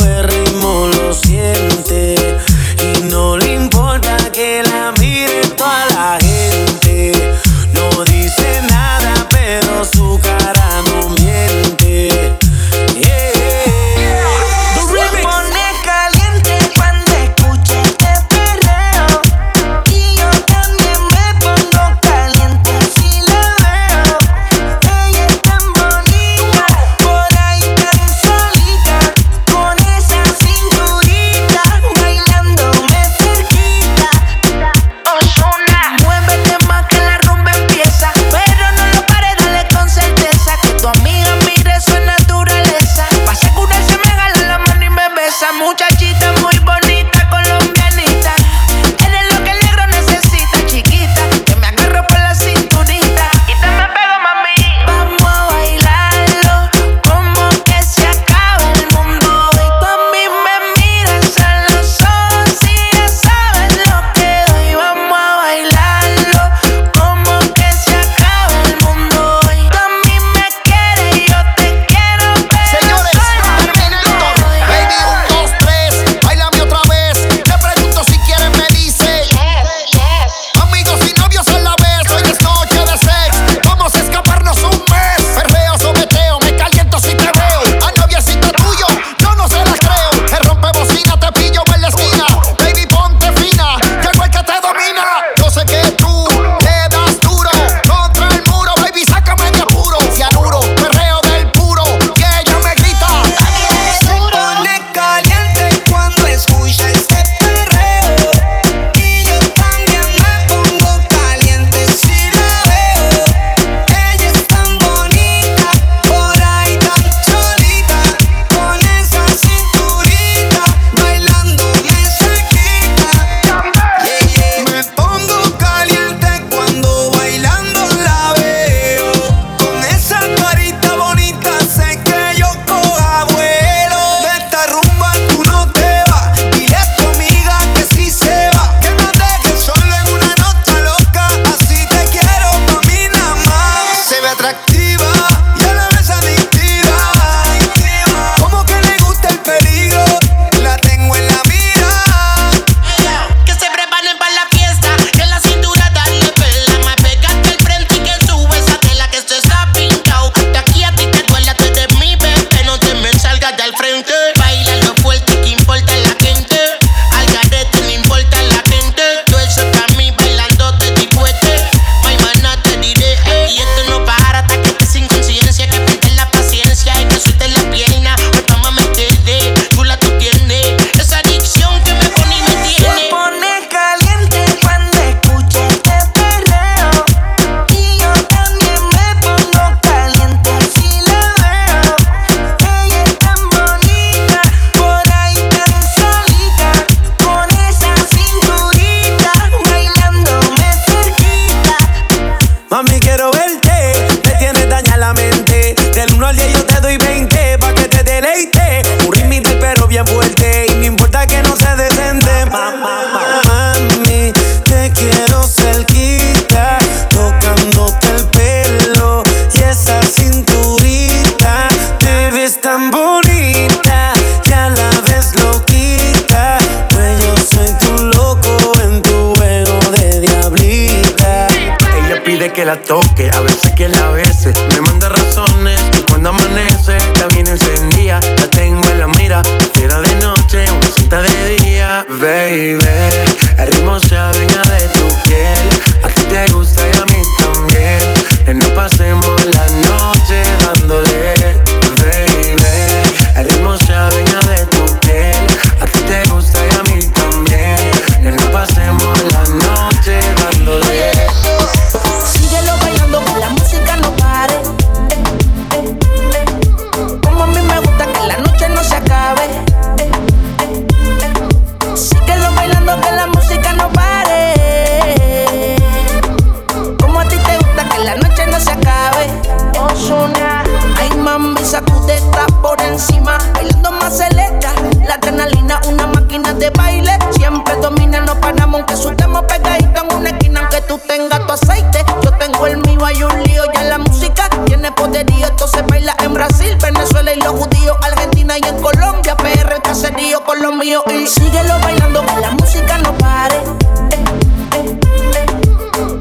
Speaker 25: en
Speaker 27: Brasil, Venezuela y los judíos, Argentina y en Colombia, PR, caserío con los míos. Y síguelo bailando, que la música no pare.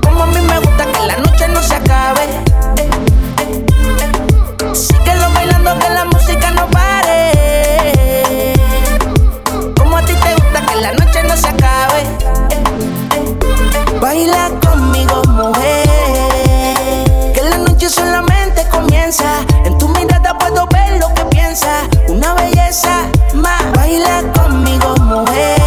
Speaker 27: Como a mí me gusta que la noche no se acabe. Síguelo bailando, que la música no pare. Como a ti te gusta que la noche no se acabe. Baila Una belleza más. Baila conmigo, mujer.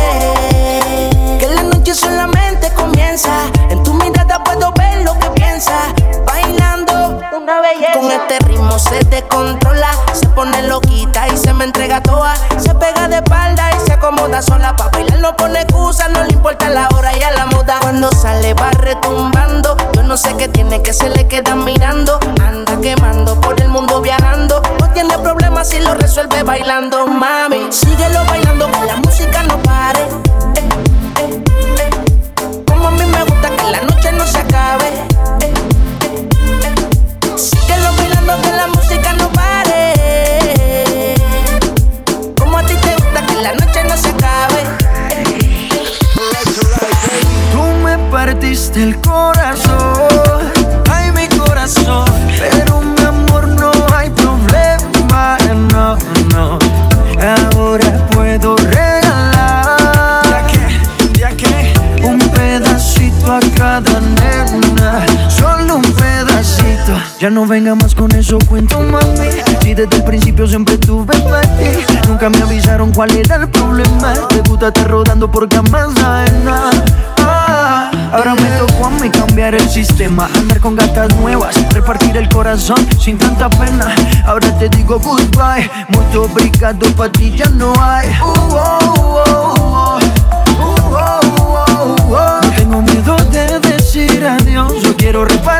Speaker 27: Que la noche solamente comienza. En tu mirada puedo ver lo que piensas. Bailando una belleza. Con este ritmo se descontrola. Se pone loquita y se me entrega toda. Se pega de espalda y se acomoda sola. Pa' bailar no pone excusa, no le importa la hora y a la moda. Cuando sale va retumbando. Yo no sé qué tiene que se le queda mirando. Anda quemando por el mundo viajando. Tiene problema si lo resuelve bailando, mami. Síguelo bailando, que la música No
Speaker 25: venga más con eso, cuento mami. Si desde el principio siempre tuve ti, nunca me avisaron cuál era el problema. Te gusta rodando por camas. Ah, ahora me tocó a mí cambiar el sistema, andar con gatas nuevas, repartir el corazón sin tanta pena. Ahora te digo goodbye, muy obrigado, pa' ti ya no hay. Uh, oh, oh, oh. Oh, oh. No tengo miedo de decir adiós, yo quiero repartirme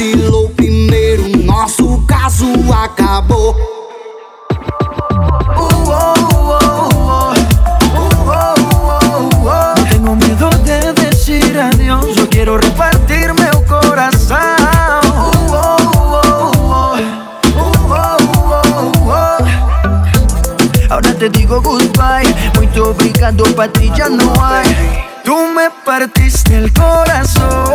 Speaker 1: vacilou primeiro, nosso caso acabou.
Speaker 25: No tengo miedo de decir adiós, yo quiero repartirme el corazón. Uh, oh, oh, oh. Uh, oh, oh, oh. Ahora te digo goodbye, muito obrigado, pa' ti ya no hay. Tú me partiste el corazón,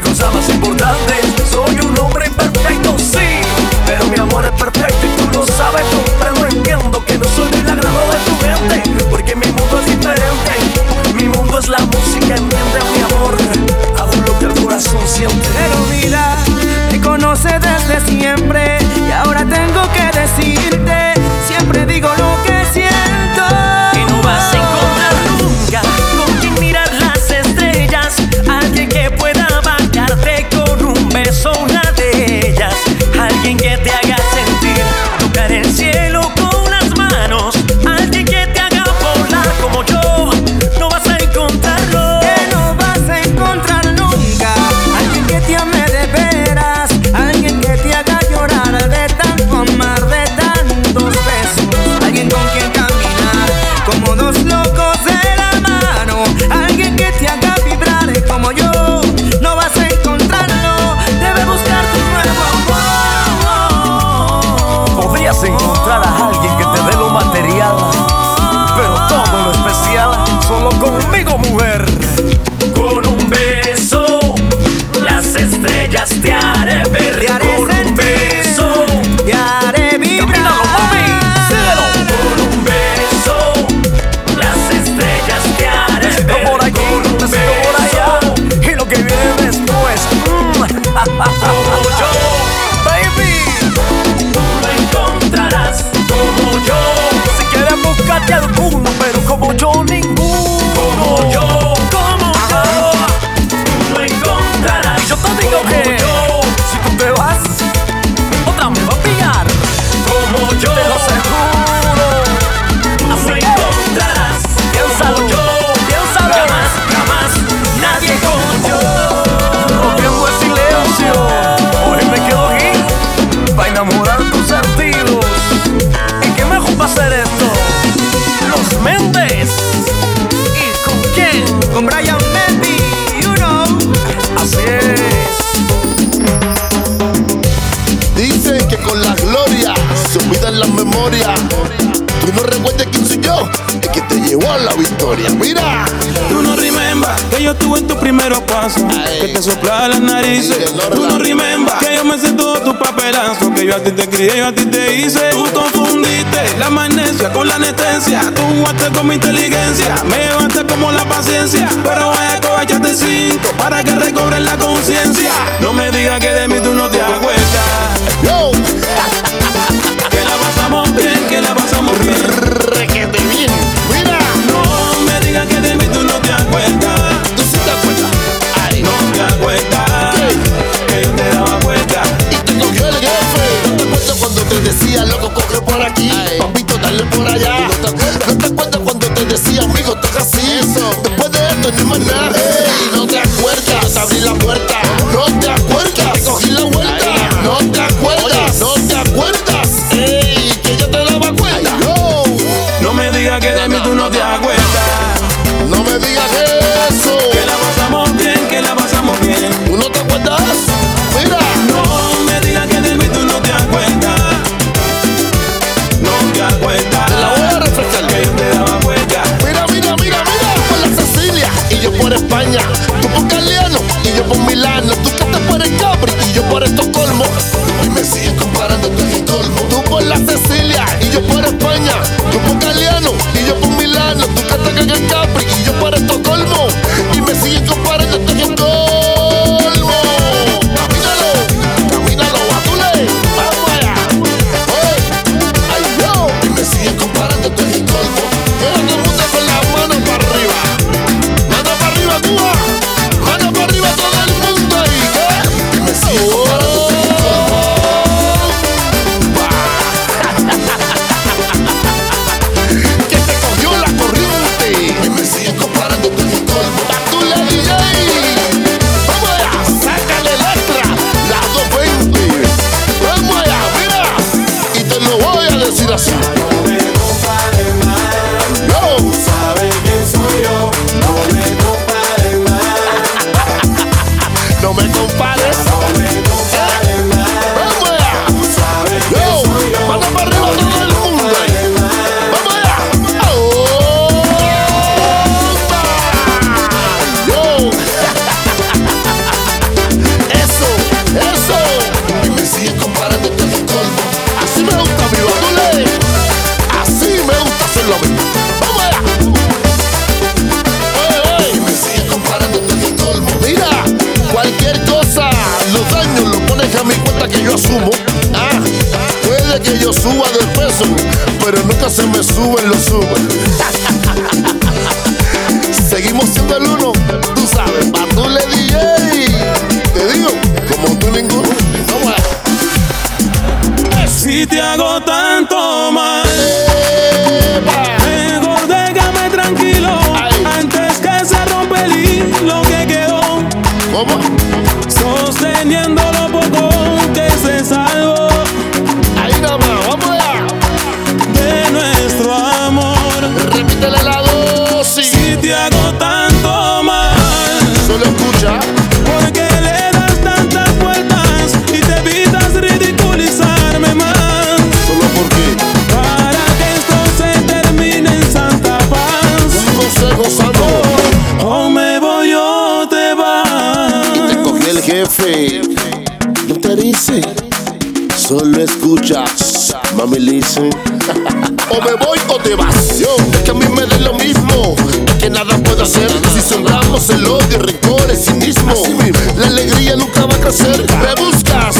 Speaker 1: cosas más importantes. venganza. Porque yo a
Speaker 6: ti te crié, yo a ti te hice. Tú confundiste la magnesia con la anestesia. Tú jugaste con mi inteligencia. Me baste como la paciencia. Pero vaya cobachate cinco para que recobres la conciencia. No me digas que de mí tú no te acuerdas.
Speaker 34: Yo.
Speaker 6: que la pasamos bien, que la pasamos
Speaker 34: decía, loco, corre por aquí, Ay. papito, dale por allá. No te, no te acuerdas cuando te decía, amigo, toca así. Eso. Después de esto, no más nada. Hey, no te acuerdas, abrí la puerta. No te the top yo
Speaker 12: suba de peso, pero nunca se me suben los Uber. Seguimos siendo el uno, tú sabes, Batule DJ. Te digo, como tú ninguno.
Speaker 6: Si te hago tanto mal, mejor déjame tranquilo. Antes que se rompe el hilo que quedó.
Speaker 12: ¿Cómo? mami listen. o me voy o te vas. Yo, es que a mí me da lo mismo, es que nada puedo hacer. Si sembramos el odio, rencor, el cinismo, la alegría nunca va a crecer. Me buscas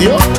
Speaker 34: Yeah.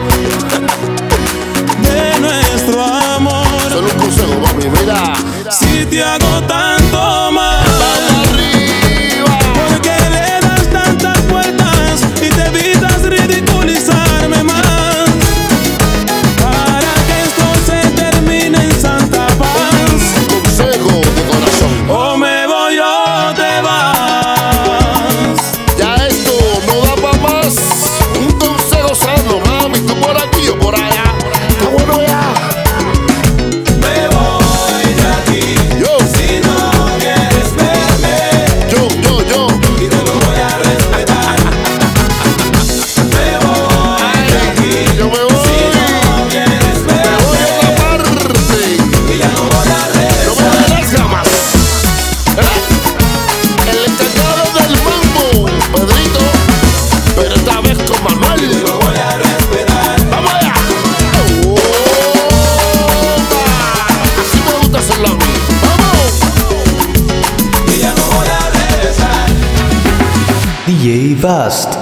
Speaker 34: vast